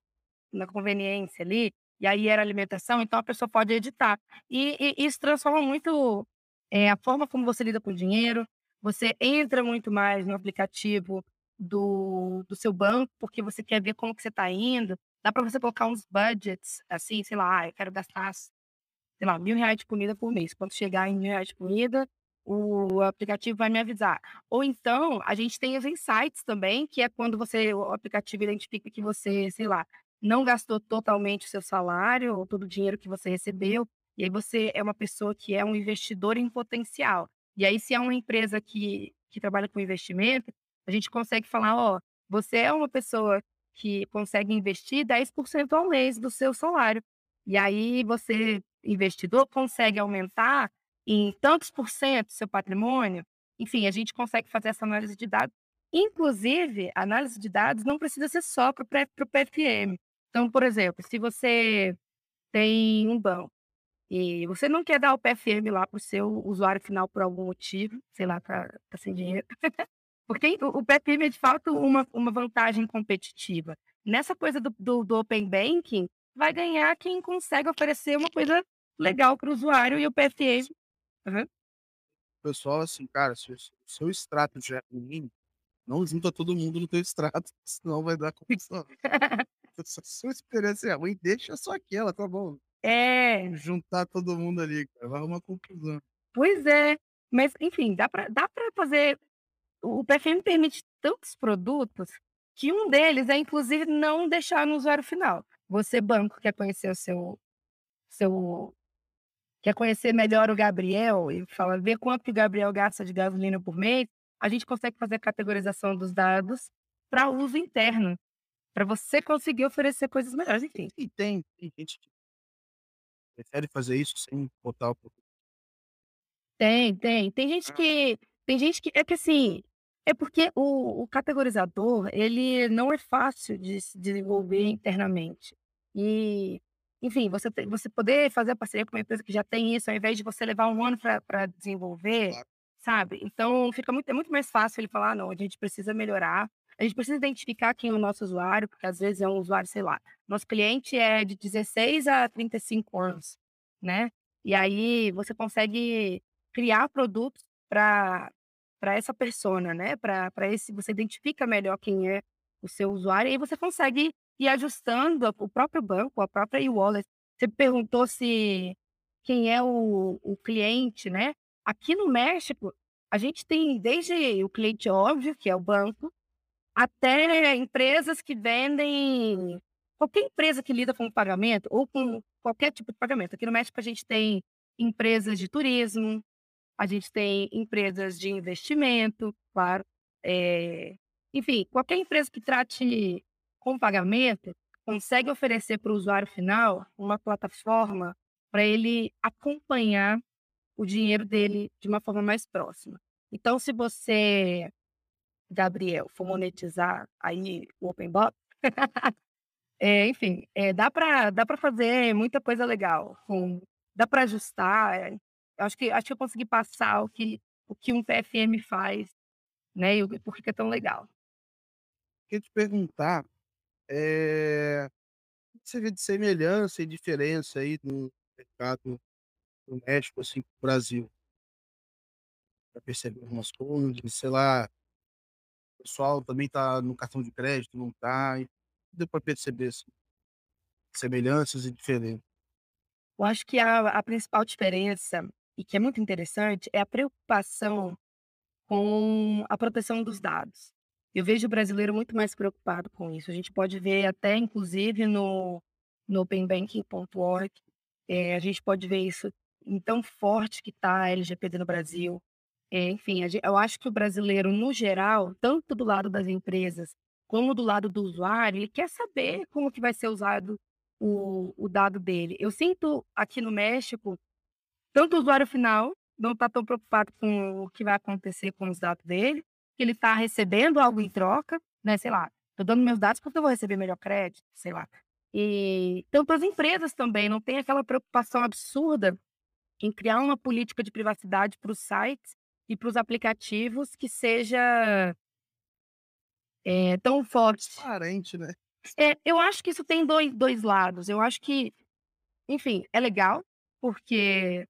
na conveniência ali, e aí era alimentação, então a pessoa pode editar. E, e isso transforma muito é, a forma como você lida com o dinheiro, você entra muito mais no aplicativo do, do seu banco, porque você quer ver como que você está indo. Dá para você colocar uns budgets, assim, sei lá, ah, eu quero gastar, sei lá, mil reais de comida por mês. Quando chegar em mil reais de comida, o aplicativo vai me avisar. Ou então, a gente tem os insights também, que é quando você, o aplicativo identifica que você, sei lá, não gastou totalmente o seu salário ou todo o dinheiro que você recebeu, e aí você é uma pessoa que é um investidor em potencial. E aí, se é uma empresa que, que trabalha com investimento, a gente consegue falar, ó, você é uma pessoa que consegue investir 10% ao mês do seu salário. E aí você, investidor, consegue aumentar em tantos por cento seu patrimônio. Enfim, a gente consegue fazer essa análise de dados. Inclusive, a análise de dados não precisa ser só para o PFM. Então, por exemplo, se você tem um banco e você não quer dar o PFM lá para o seu usuário final por algum motivo, sei lá, tá, tá sem dinheiro. Porque o, o PFM é de fato uma, uma vantagem competitiva. Nessa coisa do, do, do Open Banking, vai ganhar quem consegue oferecer uma coisa legal para o usuário e o PFM. Uhum. Pessoal, assim, cara, se o seu extrato já é ruim, não junta todo mundo no teu extrato, senão vai dar confusão. se a sua experiência é ruim, deixa só aquela, tá bom? É. Juntar todo mundo ali, cara, vai arrumar confusão. Pois é. Mas, enfim, dá para dá pra fazer. O PFM permite tantos produtos que um deles é, inclusive, não deixar no usuário final. Você, banco, quer conhecer o seu. seu quer conhecer melhor o Gabriel e fala, ver quanto que o Gabriel gasta de gasolina por mês, a gente consegue fazer a categorização dos dados para uso interno, para você conseguir oferecer coisas melhores, enfim. E tem, tem gente que Prefere fazer isso sem botar o Tem, tem. Tem gente ah. que tem gente que é que assim, é porque o o categorizador, ele não é fácil de se desenvolver internamente. E, enfim, você você poder fazer a parceria com uma empresa que já tem isso, ao invés de você levar um ano para desenvolver, sabe. Então fica muito é muito mais fácil ele falar: "Ah, não, a gente precisa melhorar". A gente precisa identificar quem é o nosso usuário, porque às vezes é um usuário, sei lá, nosso cliente é de 16 a 35 anos, né? E aí você consegue criar produtos para essa persona, né? Para esse você identifica melhor quem é o seu usuário e aí você consegue ir ajustando o próprio banco, a própria e-wallet. Você perguntou se quem é o, o cliente, né? Aqui no México, a gente tem desde o cliente óbvio, que é o banco, até empresas que vendem qualquer empresa que lida com pagamento ou com qualquer tipo de pagamento. Aqui no México a gente tem empresas de turismo, a gente tem empresas de investimento, claro. É... Enfim, qualquer empresa que trate com pagamento consegue oferecer para o usuário final uma plataforma para ele acompanhar o dinheiro dele de uma forma mais próxima. Então, se você, Gabriel, for monetizar aí o Open Box, é, enfim, é, dá para dá para fazer muita coisa legal. Com, dá para ajustar. É, acho que acho que eu consegui passar o que o que um PFM faz, né? E por que é tão legal. Queria te perguntar, é, o que você vê de semelhança e diferença aí no mercado do México, assim, para o Brasil? Para perceber algumas coisas, sei lá, o pessoal também tá no cartão de crédito, não tá? E deu para perceber assim, semelhanças e diferenças. Eu acho que a, a principal diferença, e que é muito interessante, é a preocupação com a proteção dos dados. Eu vejo o brasileiro muito mais preocupado com isso. A gente pode ver até, inclusive, no, no openbanking.org, é, a gente pode ver isso tão forte que está a LGPD no Brasil. É, enfim, eu acho que o brasileiro, no geral, tanto do lado das empresas como do lado do usuário, ele quer saber como que vai ser usado o, o dado dele. Eu sinto aqui no México, tanto o usuário final não está tão preocupado com o que vai acontecer com os dados dele, que ele está recebendo algo em troca, né? Sei lá, estou dando meus dados porque eu vou receber melhor crédito, sei lá. E tanto as empresas também não tem aquela preocupação absurda em criar uma política de privacidade para os sites e para os aplicativos que seja é, tão forte. Transparente, né? É, eu acho que isso tem dois, dois lados. Eu acho que, enfim, é legal, porque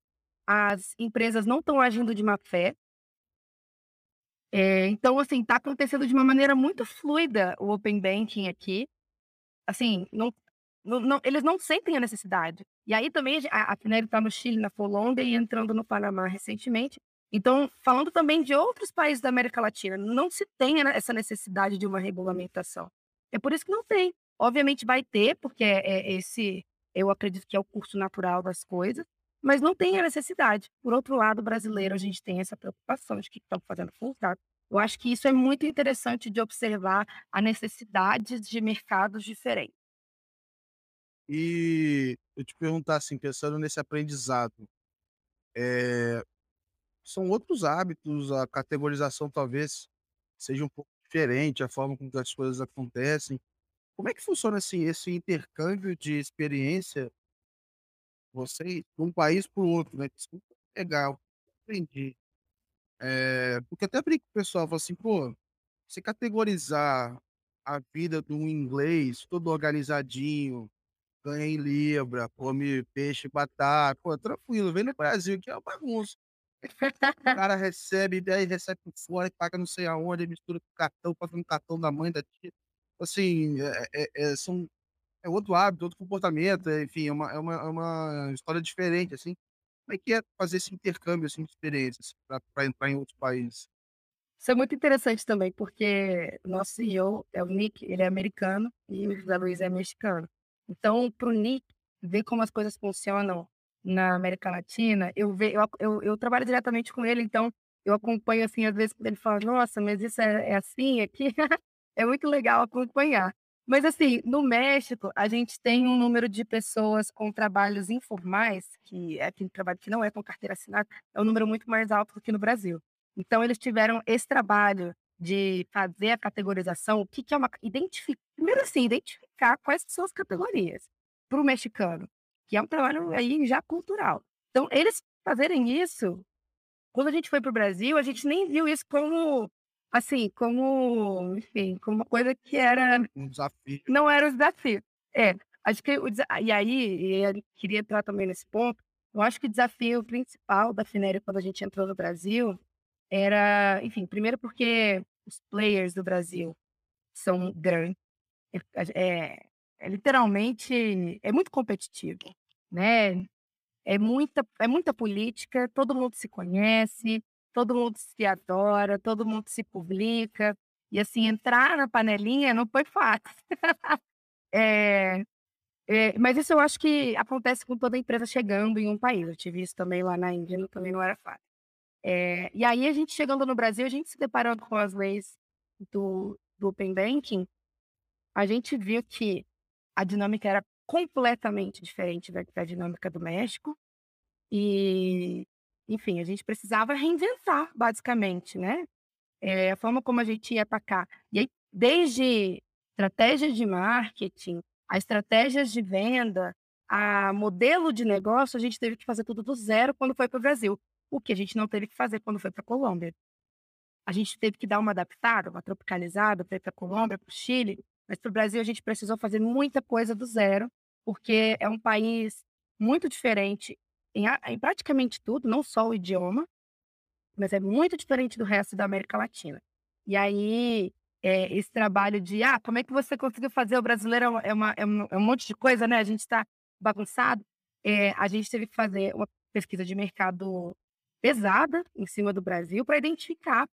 as empresas não estão agindo de má fé. É, então, assim, está acontecendo de uma maneira muito fluida o Open Banking aqui. Assim, não, não, não, eles não sentem a necessidade. E aí também a, a Finelli está no Chile, na Colômbia e entrando no Panamá recentemente. Então, falando também de outros países da América Latina, não se tem essa necessidade de uma regulamentação. É por isso que não tem. Obviamente vai ter, porque é, é esse, eu acredito que é o curso natural das coisas, mas não tem a necessidade. Por outro lado, brasileiro, a gente tem essa preocupação de que estão fazendo full Eu acho que isso é muito interessante de observar a necessidade de mercados diferentes. E eu te perguntar assim, pensando nesse aprendizado, é, são outros hábitos, a categorização talvez seja um pouco diferente, a forma como as coisas acontecem. Como é que funciona assim esse intercâmbio de experiência vocês de um país para o outro, né? Isso é legal, aprendi. É, porque até brinco com o pessoal, falo assim, pô, você categorizar a vida do inglês todo organizadinho, ganha em libra, come peixe, batata, pô, tranquilo, vem no Brasil que é uma bagunça. O cara recebe, daí recebe por fora, paga não sei aonde, mistura com cartão, paga no cartão da mãe, da tia. Assim, é, é, é, são, é outro hábito, outro comportamento, é, enfim, é uma, é, uma, é uma história diferente, assim. Como é que é fazer esse intercâmbio assim, de experiências para entrar em outros países? Isso é muito interessante também, porque nosso CEO é o Nick, ele é americano e o José Luiz é mexicano. Então, para o Nick, ver como as coisas funcionam na América Latina, eu, ve, eu, eu, eu, trabalho diretamente com ele, então eu acompanho, assim, às vezes quando ele fala, nossa, mas isso é, é assim aqui, é muito legal acompanhar. Mas, assim, no México, a gente tem um número de pessoas com trabalhos informais, que é aquele trabalho que não é com carteira assinada, é um número muito mais alto do que no Brasil. Então, eles tiveram esse trabalho de fazer a categorização, o que, que é uma. Identificar, primeiro, assim, identificar quais são as categorias para o mexicano que é um trabalho aí já cultural. Então, eles fazerem isso, quando a gente foi para o Brasil, a gente nem viu isso como assim, como, enfim, como uma coisa que era Um desafio. não era o desafio. É, acho que o e aí, eu queria entrar também nesse ponto, eu acho que o desafio principal da Finéria quando a gente entrou no Brasil, era, enfim, primeiro porque os players do Brasil são grandes, é é literalmente é muito competitivo, né, é muita é muita política, todo mundo se conhece, todo mundo se adora, todo mundo se publica, e assim, entrar na panelinha não foi fácil. Eh eh, mas isso eu acho que acontece com toda empresa chegando em um país, eu tive isso também lá na Índia, também não era fácil. Eh, e aí a gente chegando no Brasil, a gente se deparando com as leis do do Open Banking, a gente viu que a dinâmica era completamente diferente da da dinâmica do México, e, enfim, a gente precisava reinventar basicamente, né, eh, a forma como a gente ia atacar. E aí, desde estratégias de marketing, a estratégias de venda, a modelo de negócio, a gente teve que fazer tudo do zero quando foi para o Brasil, o que a gente não teve que fazer quando foi pra Colômbia. A gente teve que dar uma adaptada, uma tropicalizada pra ir pra Colômbia, para o Chile, mas para o Brasil a gente precisou fazer muita coisa do zero, porque é um país muito diferente em em praticamente tudo, não só o idioma, mas é muito diferente do resto da América Latina. E aí, eh, esse trabalho de: "Ah, como é que você conseguiu fazer? O brasileiro é uma é é um é um monte de coisa, né, a gente tá bagunçado", eh, a gente teve que fazer uma pesquisa de mercado pesada em cima do Brasil pra identificar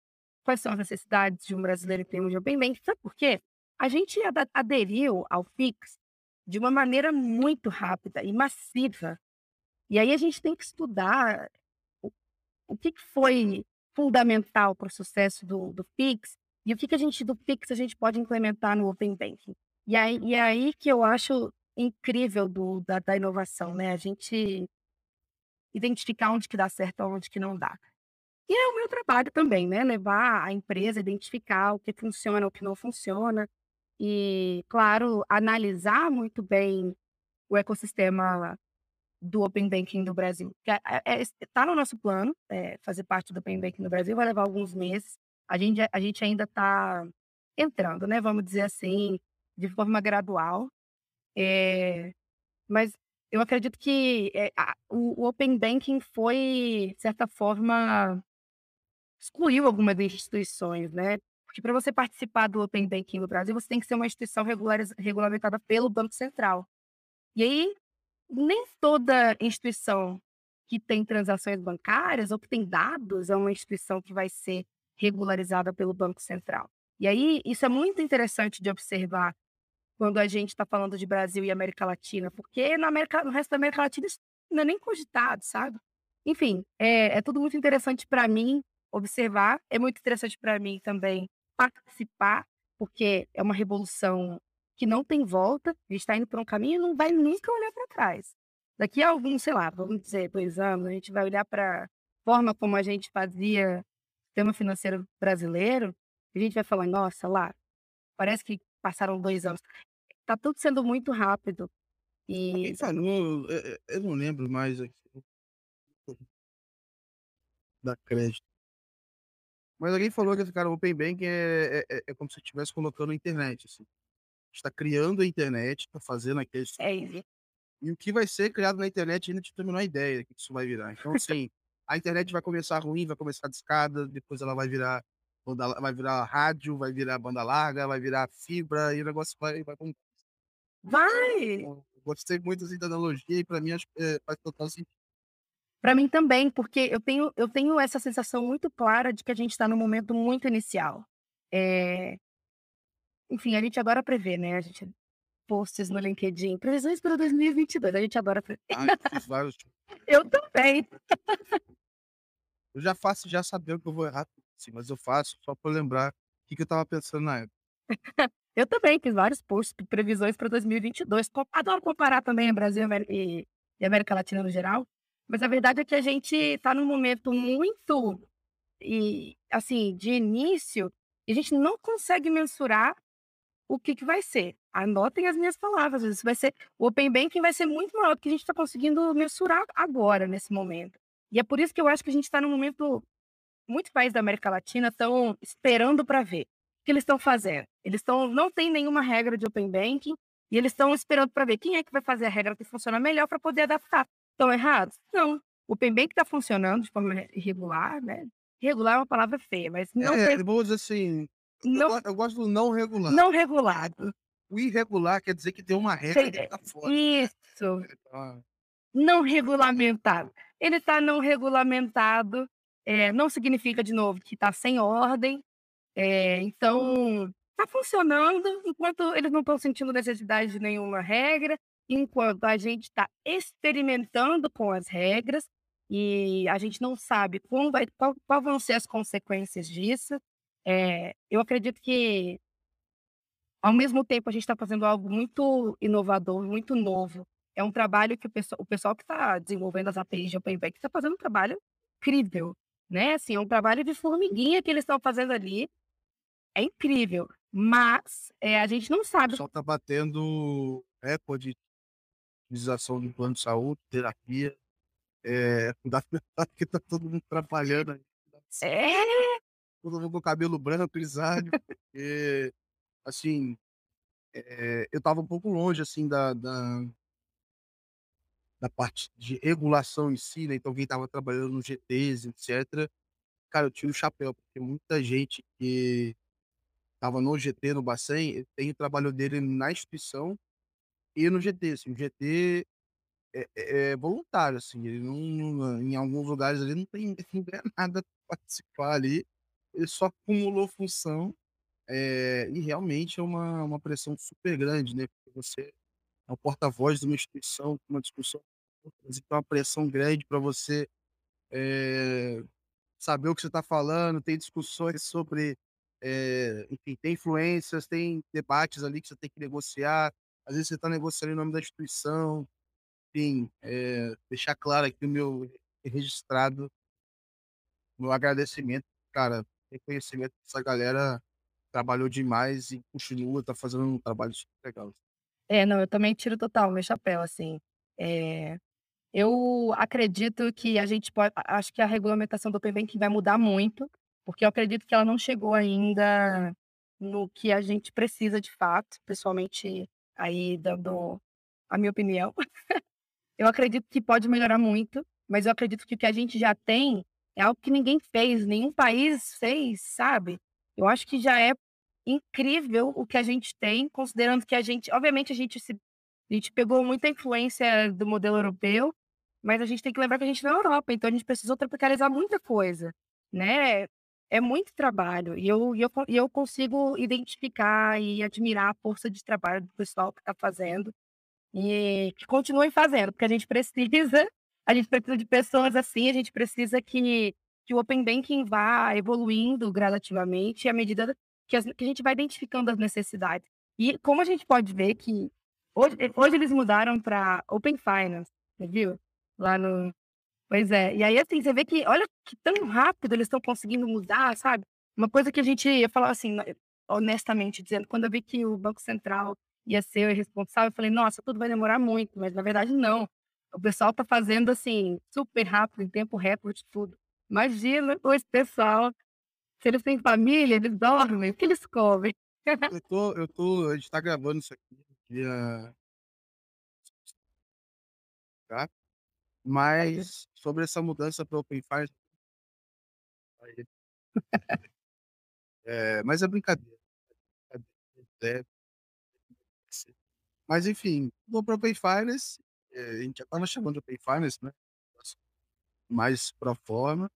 quais são as necessidades de um brasileiro em termos de Open Banking. Sabe por quê? A gente aderiu ao Pix de uma maneira muito rápida e massiva. E aí a gente tem que estudar o o que que foi fundamental para o sucesso do do Pix, e o que que a gente do Pix a gente pode implementar no Open Banking. E aí e aí que eu acho incrível do da da inovação, né, a gente identificar onde que dá certo, aonde que não dá. E é o meu trabalho também, né, levar a empresa identificar o que funciona, o que não funciona, e, claro, analisar muito bem o ecossistema do Open Banking do Brasil, é é é tá no nosso plano, eh, fazer parte do Open Banking no Brasil, vai levar alguns meses, a gente a gente ainda tá entrando, né, vamos dizer assim, de forma gradual, eh, mas eu acredito que, eh, a o o Open Banking foi, de certa forma excluiu algumas instituições, né, porque pra você participar do Open Banking no Brasil, você tem que ser uma instituição regulamentada pelo Banco Central. E aí, nem toda instituição que tem transações bancárias ou que tem dados é uma instituição que vai ser regularizada pelo Banco Central. E aí, isso é muito interessante de observar quando a gente tá falando de Brasil e América Latina, porque na América no resto da América Latina isso não é nem cogitado, sabe. Enfim, é é tudo muito interessante pra mim observar, é muito interessante pra mim também participar, porque é uma revolução que não tem volta, a gente tá indo por um caminho e não vai nunca olhar pra trás. Daqui a alguns, sei lá, vamos dizer 2 anos, a gente vai olhar pra forma como a gente fazia o sistema financeiro brasileiro, a gente vai falar: "Nossa, lá, parece que passaram 2 anos". Tá tudo sendo muito rápido, e falou, eh eh, eu não lembro mais aqui dar crédito. Mas alguém falou que esse cara, o Open Banking é é é é como se estivesse colocando a internet, assim. Está criando a internet, tá fazendo aqueles É isso. e o que vai ser criado na internet ainda a gente tem a ideia do que isso vai virar. Então, assim, a internet vai começar ruim, vai começar discada, depois ela vai virar banda vai virar rádio, vai virar banda larga, vai virar fibra e o negócio vai vai Vai! Eu gostei muito, assim, da analogia e pra mim acho que, eh, faz total sentido. Pra mim também, porque eu tenho eu tenho essa sensação muito clara de que a gente tá num momento muito inicial. Eh enfim, a gente adora prever, né, a gente posts no LinkedIn, previsões para 2022, a gente. Ai, fiz vários Eu também. Eu já faço já sabendo que eu vou errar, assim, mas eu faço só eu lembrar o que que eu estava pensando na época. Eu também fiz vários posts, previsões pra 2022, co adoro comparar também Brasil e América Latina no geral, mas a verdade é que a gente tá num momento muito e, assim, de início, e a gente não consegue mensurar o que que vai ser. Anotem as minhas palavras, isso vai ser o Open Banking vai ser muito maior do que a gente tá conseguindo mensurar agora, nesse momento. E é por isso que eu acho que a gente tá num momento muitos países da América Latina estão esperando para ver. O que eles estão fazendo? Eles estão não tem nenhuma regra de open banking e eles estão esperando para ver quem é que vai fazer a regra que funciona melhor para poder adaptar. Estão errados? Não. O open banking está funcionando de forma regular, né? Regular é uma palavra feia, mas não É, tem- vou dizer assim, eu, Não- eu gosto do não regular. não regulado. O irregular quer dizer que tem uma regra Sei- que tá fora. Isso. Então, não regulamentado. Ele está não regulamentado, eh, não significa, de novo, que está sem ordem. Eh, então, está funcionando enquanto eles não estão sentindo necessidade de nenhuma regra, enquanto a gente está experimentando com as regras e a gente não sabe como vai, qual, qual vão ser as consequências disso. Eh, eu acredito que, ao mesmo tempo, a gente está fazendo algo muito inovador, muito novo. É um trabalho que o pessoal, o pessoal que está desenvolvendo as APIs de Open está fazendo um trabalho incrível, né? Assim, é um trabalho de formiguinha que eles estão fazendo ali. É incrível, mas eh, a gente não sabe. pessoal tá batendo recorde de utilização do plano de saúde, terapia. É, dá que tá todo mundo trabalhando aí. É, Todo mundo com o cabelo branco, grisalho. porque, assim, é, eu tava um pouco longe, assim, da, da, da parte de regulação em si, né? Então, quem tava trabalhando no GTs, etc. Cara, eu tiro o chapéu, porque muita gente que tava no GT, no Bacen, tem o trabalho dele na instituição e no GT. Assim, o GT é, é- é voluntário, assim, ele não, em alguns lugares ele não tem não nada pra participar ali, ele só acumulou função é, e realmente é uma, uma pressão super grande, né? Porque você é o porta-voz de uma instituição, uma discussão, então é uma pressão grande para você é, saber o que você está falando, tem discussões sobre, é, enfim, tem influências, tem debates ali que você tem que negociar, às vezes você está negociando em nome da instituição, enfim, é, deixar claro aqui o meu registrado, meu agradecimento, cara, reconhecimento dessa galera trabalhou demais e continua, tá fazendo um trabalho super legal. é, não, eu também tiro total meu chapéu, assim. É, eu acredito que a gente pode, acho que a regulamentação do Open Banking vai mudar muito, porque eu acredito que ela não chegou ainda no que a gente precisa de fato, pessoalmente, aí dando a minha opinião. Eu acredito que pode melhorar muito, mas eu acredito que o que a gente já tem é algo que ninguém fez, nenhum país fez, sabe? Eu acho que já é incrível o que a gente tem, considerando que a gente, obviamente, a gente se, a gente pegou muita influência do modelo europeu, mas a gente tem que lembrar que a gente não é Europa, então a gente precisou tropicalizar muita coisa, né? É muito trabalho e eu, eu, eu consigo identificar e admirar a força de trabalho do pessoal que está fazendo e que continuem fazendo, porque a gente precisa, a gente precisa de pessoas assim, a gente precisa que, que o Open Banking vá evoluindo gradativamente à medida que, as- que a gente vai identificando as necessidades. E como a gente pode ver que hoje, hoje eles mudaram para Open Finance, viu? Lá no. Pois é. E aí, assim, você vê que, olha que tão rápido eles estão conseguindo mudar, sabe? Uma coisa que a gente, eu falo assim, honestamente dizendo, quando eu vi que o Banco Central ia ser o responsável, eu falei, nossa, tudo vai demorar muito, mas na verdade não. O pessoal tá fazendo assim, super rápido, em tempo recorde, tudo. Imagina esse pessoal, se eles têm família, eles dormem, o que eles comem? Eu tô, eu tô, a gente tá gravando isso aqui dia. Tá? Mas sobre essa mudança para Open Finance. aí, É, mas é brincadeira. é- mas enfim, vou para Open Finance. é, a gente estava chamando de Open Finance, né? Mais pro forma.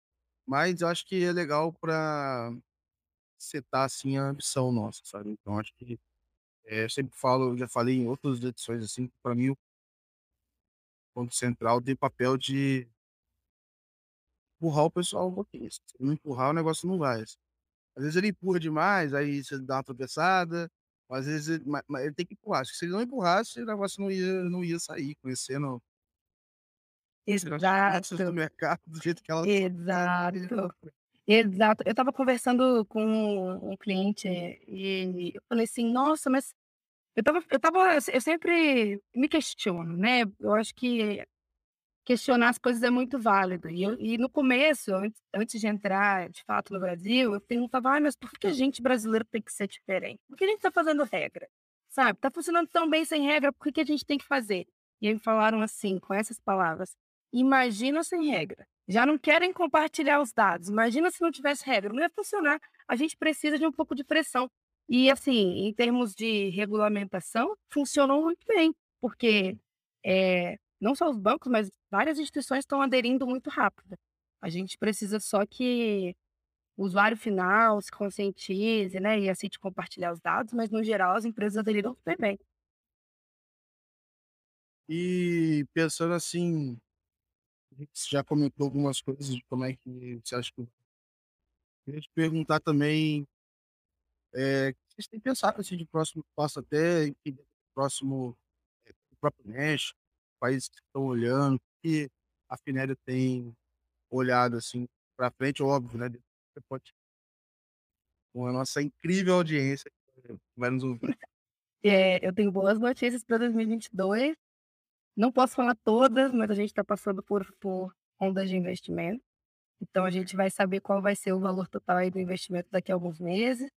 Mas eu acho que é legal para setar assim a ambição nossa, sabe? Então acho que é, eu sempre falo, já falei em outras edições assim, para mim o ponto central tem papel de empurrar o pessoal um pouquinho. Se não empurrar, o negócio não vai. assim. Às vezes ele empurra demais, aí você dá uma tropeçada. Às vezes ele, mas, mas ele tem que empurrar. Se ele não empurrasse, o negócio não ia, não ia sair, conhecendo finanças do Exato, mercado do jeito que ela exato. Exato. Eu estava conversando com um cliente e eu falei assim, nossa, mas eu tava, eu tava, eu sempre me questiono, né? Eu acho que questionar as coisas é muito válido. E, eu, e no começo, antes, antes, de entrar de fato no Brasil, eu perguntava, ah, mas por que a gente brasileiro tem que ser diferente? Por que a gente está fazendo regra? Sabe? Está funcionando tão bem sem regra, por que a gente tem que fazer? E aí me falaram assim, com essas palavras: imagina sem regra. Já não querem compartilhar os dados. Imagina se não tivesse regra. Não ia funcionar. A gente precisa de um pouco de pressão. E, assim, em termos de regulamentação, funcionou muito bem, porque é, não só os bancos, mas várias instituições estão aderindo muito rápido. A gente precisa só que o usuário final se conscientize, né, e aceite compartilhar os dados, mas no geral as empresas aderiram super bem. E pensando assim, você já comentou algumas coisas de como é que você acha que. Queria te perguntar também, é, vocês têm pensado assim, de próximo passo até, em próximo, é, próprio México, países que estão olhando, que a Finéria tem olhado assim para frente, óbvio, né? Você pode com a nossa incrível audiência que vai nos ouvir. É, eu tenho boas notícias para 2022. Não posso falar todas, mas a gente está passando por, por ondas de investimento. Então a gente vai saber qual vai ser o valor total do investimento daqui a alguns meses.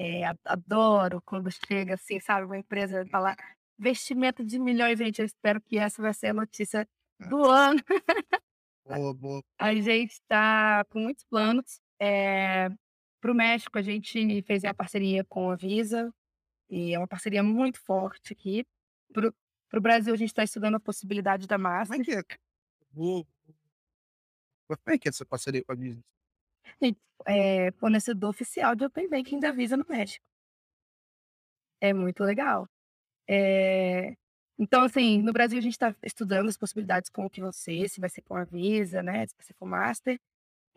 É, adoro quando chega assim, sabe, uma empresa falar investimento de milhões, gente. Eu espero que essa vai ser a notícia do ano. Boa, boa. A gente está com muitos planos. É, Para o México, a gente fez a parceria com a Visa, e é uma parceria muito forte aqui. Para o Brasil, a gente está estudando a possibilidade da Master. Como é que é? Como é que é essa parceria com a Visa? É fornecedor oficial de Open Banking da Visa no México. É muito legal. É... Então, assim, no Brasil a gente está estudando as possibilidades com o que você, se vai ser com a Visa, né? Se vai ser com o Master.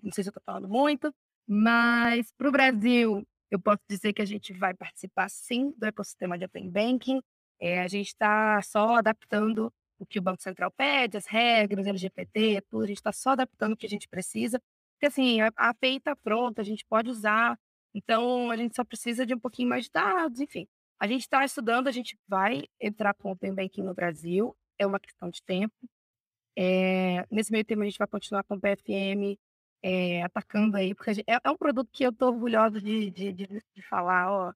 Não sei se eu estou falando muito, mas para o Brasil, eu posso dizer que a gente vai participar sim do ecossistema de Open Banking. É, a gente está só adaptando o que o Banco Central pede, as regras, LGPT, tudo, a gente está só adaptando o que a gente precisa. Porque assim, a, a API está pronta, a gente pode usar, então a gente só precisa de um pouquinho mais de dados, enfim. A gente está estudando, a gente vai entrar com o Open Banking no Brasil, é uma questão de tempo. É, nesse meio tempo, a gente vai continuar com o PFM é, atacando aí, porque gente, é, é, um produto que eu estou orgulhosa de, de, de, de, falar, ó.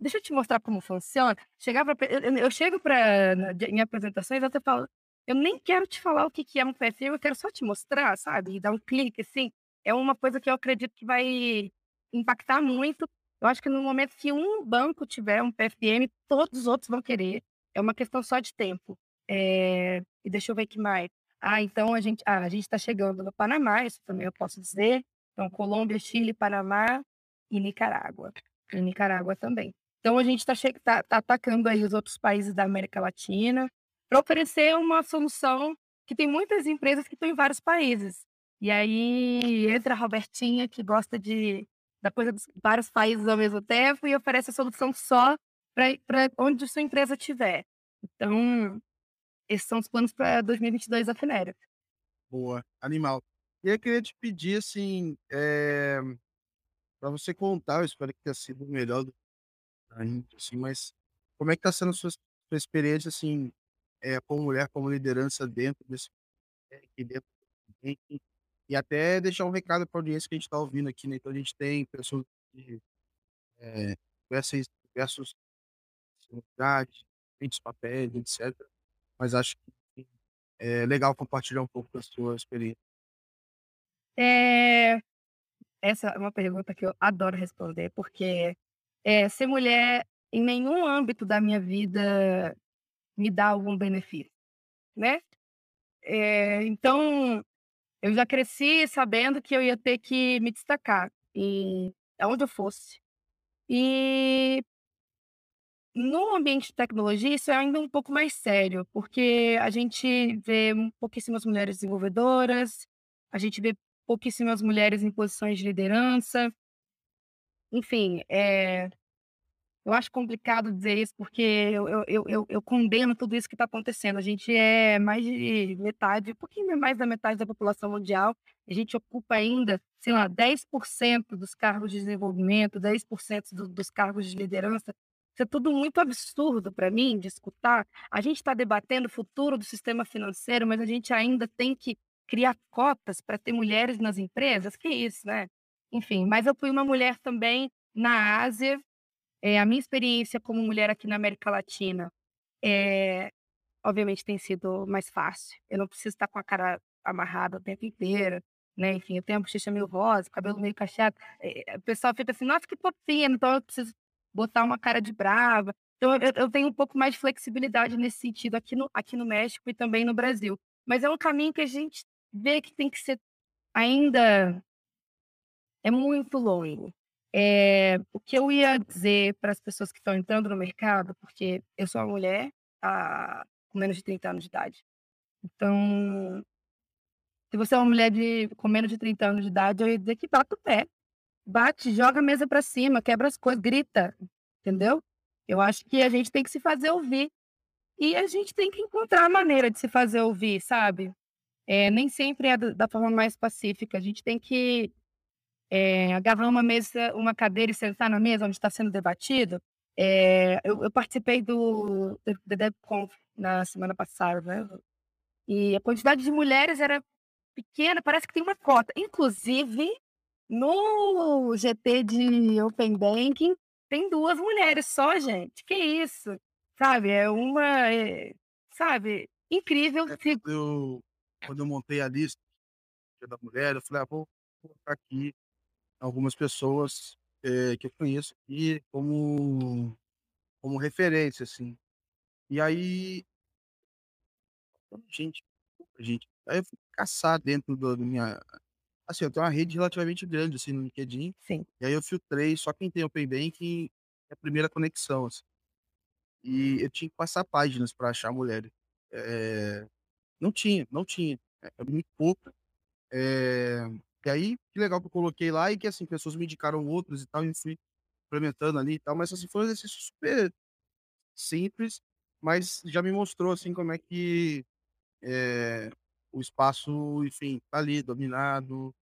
Deixa eu te mostrar como funciona. Chegar pra, eu, eu chego para em apresentações, até falo, eu nem quero te falar o que, que é um PFM, eu quero só te mostrar, sabe? E dar um clique, assim. É uma coisa que eu acredito que vai impactar muito eu acho que no momento que um banco tiver um PFM, todos os outros vão querer. É uma questão só de tempo. É... E deixa eu ver que mais. Ah, então a gente ah, a gente está chegando no Panamá, isso também eu posso dizer. Então, Colômbia, Chile, Panamá e Nicarágua. E Nicarágua também. Então, a gente está tá, tá atacando aí os outros países da América Latina para oferecer uma solução que tem muitas empresas que estão em vários países. E aí entra a Robertinha, que gosta de da coisa dos vários países ao mesmo tempo e oferece a solução só para onde sua empresa estiver. Então, esses são os planos para 2022 da Finéria. Boa, animal. E eu queria te pedir, assim, é... Eh, para você contar, eu espero que tenha sido melhor do assim, mas como é que está sendo a sua, sua experiência, assim, é, como mulher, como liderança dentro desse dentro e até deixar um recado para a audiência que a gente está ouvindo aqui, né? Então a gente tem pessoas de é, diversas, diversos lugares, diferentes papéis, etc. Mas acho que é legal compartilhar um pouco da sua experiência. É, essa é uma pergunta que eu adoro responder, porque é, ser mulher em nenhum âmbito da minha vida me dá algum benefício, né? É, então, eu já cresci sabendo que eu ia ter que me destacar e aonde eu fosse. E no ambiente de tecnologia, isso é ainda um pouco mais sério, porque a gente vê pouquíssimas mulheres desenvolvedoras, a gente vê pouquíssimas mulheres em posições de liderança. Enfim, é, eu acho complicado dizer isso, porque eu, eu, eu, eu condeno tudo isso que está acontecendo. A gente é mais de metade, um pouquinho mais da metade da população mundial. A gente ocupa ainda, sei lá, 10% dos cargos de desenvolvimento, 10% do, dos cargos de liderança. Isso é tudo muito absurdo para mim de escutar. A gente está debatendo o futuro do sistema financeiro, mas a gente ainda tem que criar cotas para ter mulheres nas empresas? Que isso, né? Enfim, mas eu fui uma mulher também na Ásia. É, a minha experiência como mulher aqui na América Latina, é, obviamente, tem sido mais fácil. Eu não preciso estar com a cara amarrada o tempo inteiro, né? Enfim, eu tenho a bochecha meio rosa, cabelo meio cacheado. É, o pessoal fica assim, nossa, que fofinha, então eu preciso botar uma cara de brava. Então, eu, eu tenho um pouco mais de flexibilidade nesse sentido aqui no, aqui no México e também no Brasil. Mas é um caminho que a gente vê que tem que ser ainda é muito longo. É, o que eu ia dizer para as pessoas que estão entrando no mercado, porque eu sou uma mulher a, com menos de 30 anos de idade. Então, se você é uma mulher de, com menos de 30 anos de idade, eu ia dizer que bata o pé. Bate, joga a mesa para cima, quebra as coisas, grita, entendeu? Eu acho que a gente tem que se fazer ouvir. E a gente tem que encontrar a maneira de se fazer ouvir, sabe? É, nem sempre é da forma mais pacífica. A gente tem que é, agarrar uma mesa, uma cadeira e sentar na mesa onde está sendo debatido. É, eu, eu, participei do, do DevConf na semana passada, né? E a quantidade de mulheres era pequena, parece que tem uma cota. Inclusive, no GT de Open Banking, tem duas mulheres só, gente. Que isso? Sabe? É uma. É, sabe? Incrível. É, eu, quando eu montei a lista da mulher, eu falei, ah, vou colocar aqui algumas pessoas é, que eu conheço aqui como, como referência, assim. E aí, gente, gente, aí eu fui caçar dentro do, do minha. Assim, eu tenho uma rede relativamente grande, assim, no LinkedIn. Sim. E aí eu filtrei só quem tem Open Banking é a primeira conexão, assim. E eu tinha que passar páginas para achar mulheres. É, não tinha, não tinha. É, é muito pouco. É, e aí, que legal que eu coloquei lá e que, assim, pessoas me indicaram outros e tal, e fui implementando ali e tal, mas, assim, foi um exercício super simples, mas já me mostrou, assim, como é que é, o espaço, enfim, tá ali, dominado,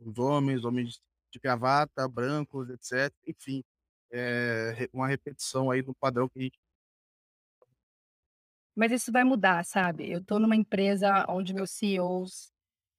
os homens, homens de gravata, brancos, etc. Enfim, é uma repetição aí do padrão que a gente mas isso vai mudar, sabe? Eu estou numa empresa onde meus CEOs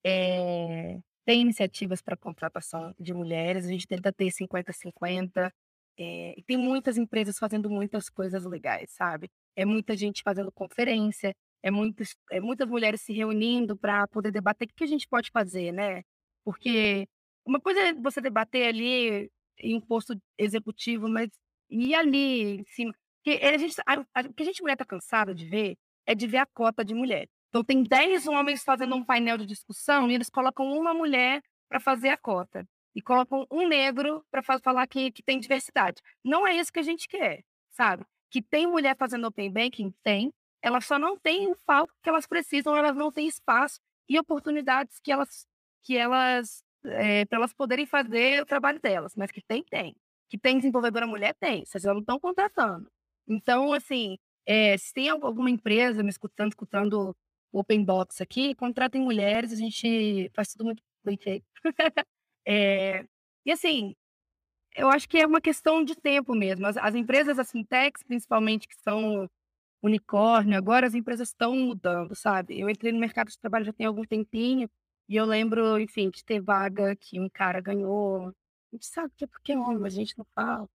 é, têm iniciativas para contratação de mulheres, a gente tenta ter 50-50. É, e tem muitas empresas fazendo muitas coisas legais, sabe? É muita gente fazendo conferência, é, muitos, é muitas mulheres se reunindo para poder debater o que a gente pode fazer, né? Porque uma coisa é você debater ali em um posto executivo, mas e ali em cima? Porque a gente, a, a, o que a gente mulher está cansada de ver é de ver a cota de mulher. Então tem 10 homens fazendo um painel de discussão e eles colocam uma mulher para fazer a cota. E colocam um negro para falar que, que tem diversidade. Não é isso que a gente quer, sabe? Que tem mulher fazendo open banking? Tem. Elas só não têm o foco que elas precisam, elas não têm espaço e oportunidades que elas, que elas é, para elas poderem fazer o trabalho delas. Mas que tem, tem. Que tem desenvolvedora mulher, tem. Vocês não estão contratando. Então, assim, é, se tem alguma empresa me escutando, escutando Open Box aqui, contratem mulheres, a gente faz tudo muito bem feito. é, e assim, eu acho que é uma questão de tempo mesmo. As, as empresas, as fintechs, principalmente, que são unicórnio, agora as empresas estão mudando, sabe? Eu entrei no mercado de trabalho já tem algum tempinho, e eu lembro, enfim, de ter vaga que um cara ganhou. A gente sabe que é porque é homem, a gente não fala.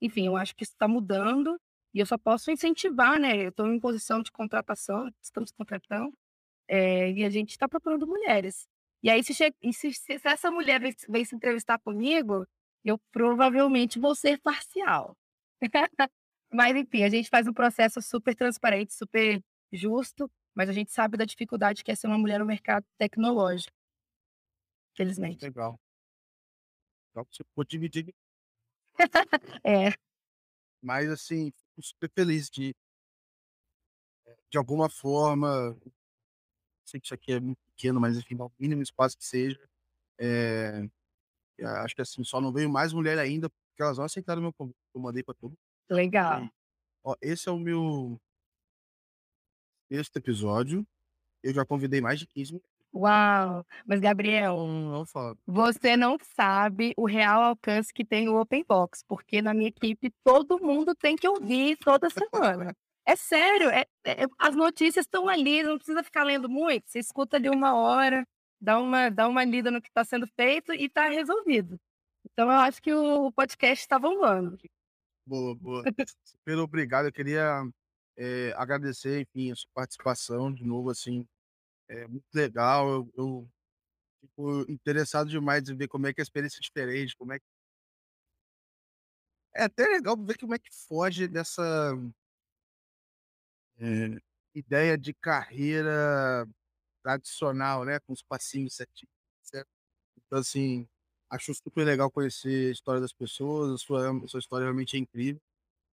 Enfim, eu acho que isso está mudando e eu só posso incentivar, né? Eu estou em posição de contratação, estamos contratando, é, e a gente está procurando mulheres. E aí, se, che... e se, se essa mulher vem, vem se entrevistar comigo, eu provavelmente vou ser parcial. mas, enfim, a gente faz um processo super transparente, super justo, mas a gente sabe da dificuldade que é ser uma mulher no mercado tecnológico. Felizmente. Legal. Então, você pode dividir. é. Mas, assim, fico super feliz de, eh, de alguma forma, sei que isso aqui é muito pequeno, mas enfim, o mínimo espaço que seja. É, acho que assim, só não veio mais mulher ainda, porque elas não aceitaram o meu convite. Eu mandei para tudo. Legal. ó, esse é o meu sexto episódio. Eu já convidei mais de 15 mulheres. Uau! Mas Gabriel, Não, você não sabe o real alcance que tem o Open Box, porque na minha equipe todo mundo tem que ouvir toda semana. É sério, é é as notícias estão ali, não precisa ficar lendo muito, você escuta ali uma hora, dá uma dá uma lida no que está sendo feito e está resolvido. Então eu acho que o podcast está bombando. Boa, boa. Super obrigado, eu queria, eh, agradecer, enfim, a sua participação de novo, assim, é muito legal, eu eu fico interessado demais em ver como é que é a experiência é diferente, como é que é até legal ver como é que foge dessa eh, ideia de carreira tradicional, né, com os passinhos certinho, certo. Então, assim, acho super legal conhecer a história das pessoas, a sua a sua história realmente é incrível.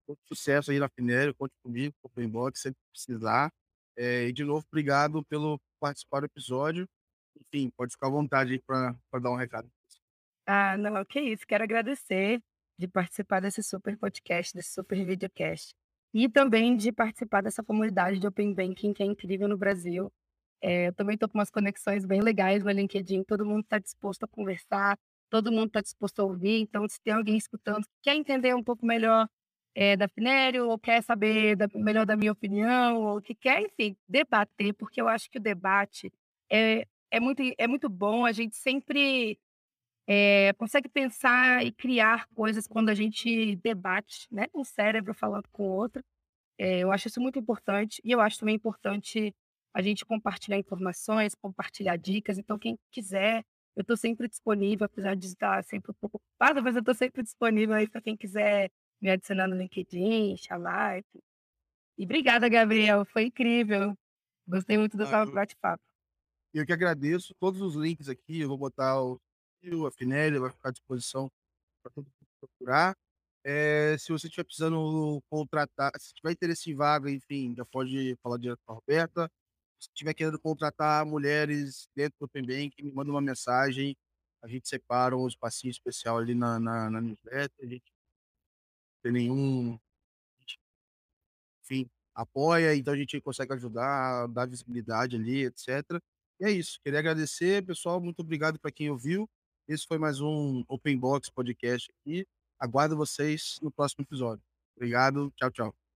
Muito sucesso aí na Finério, conte comigo, com o Open Box, sempre precisar. Eh, e de novo, obrigado pelo participar do episódio. Enfim, pode ficar à vontade aí pra dar um recado. Ah, não, que isso, quero agradecer de participar desse super podcast, desse super videocast. E também de participar dessa comunidade de Open Banking que é incrível no Brasil. Eh, eu também estou com umas conexões bem legais no LinkedIn, todo mundo está disposto a conversar, todo mundo está disposto a ouvir, então se tem alguém escutando que quer entender um pouco melhor, eh, da Finério ou quer saber da melhor da minha opinião ou que quer, enfim, debater, porque eu acho que o debate é é muito é muito bom, a gente sempre, eh, consegue pensar e criar coisas quando a gente debate, né, um cérebro falando com o outro. Eh, eu acho isso muito importante e eu acho também importante a gente compartilhar informações, compartilhar dicas, então quem quiser, eu estou sempre disponível, apesar de estar sempre um pouco ocupada, mas eu estou sempre disponível aí para quem quiser me adicionar no LinkedIn, chamar, enfim. E obrigada, Gabriel, foi incrível. Gostei muito do Ah, bate-papo. eu que agradeço, todos os links aqui, eu vou botar o a Finério, vai ficar à disposição para todo mundo procurar. Eh, se você estiver precisando contratar se tiver interesse em vaga, enfim, já pode falar direto com a Roberta. Se tiver querendo contratar mulheres dentro do Open Banking, me manda uma mensagem, a gente separa um espacinho especial ali na na na newsletter, a gente tem nenhum gente enfim, apoia, então a gente consegue ajudar, dar visibilidade ali, etcétera. E é isso, queria agradecer, pessoal, muito obrigado para quem ouviu. Esse foi mais um Open Box podcast aqui. Aguardo vocês no próximo episódio. Obrigado, tchau, tchau.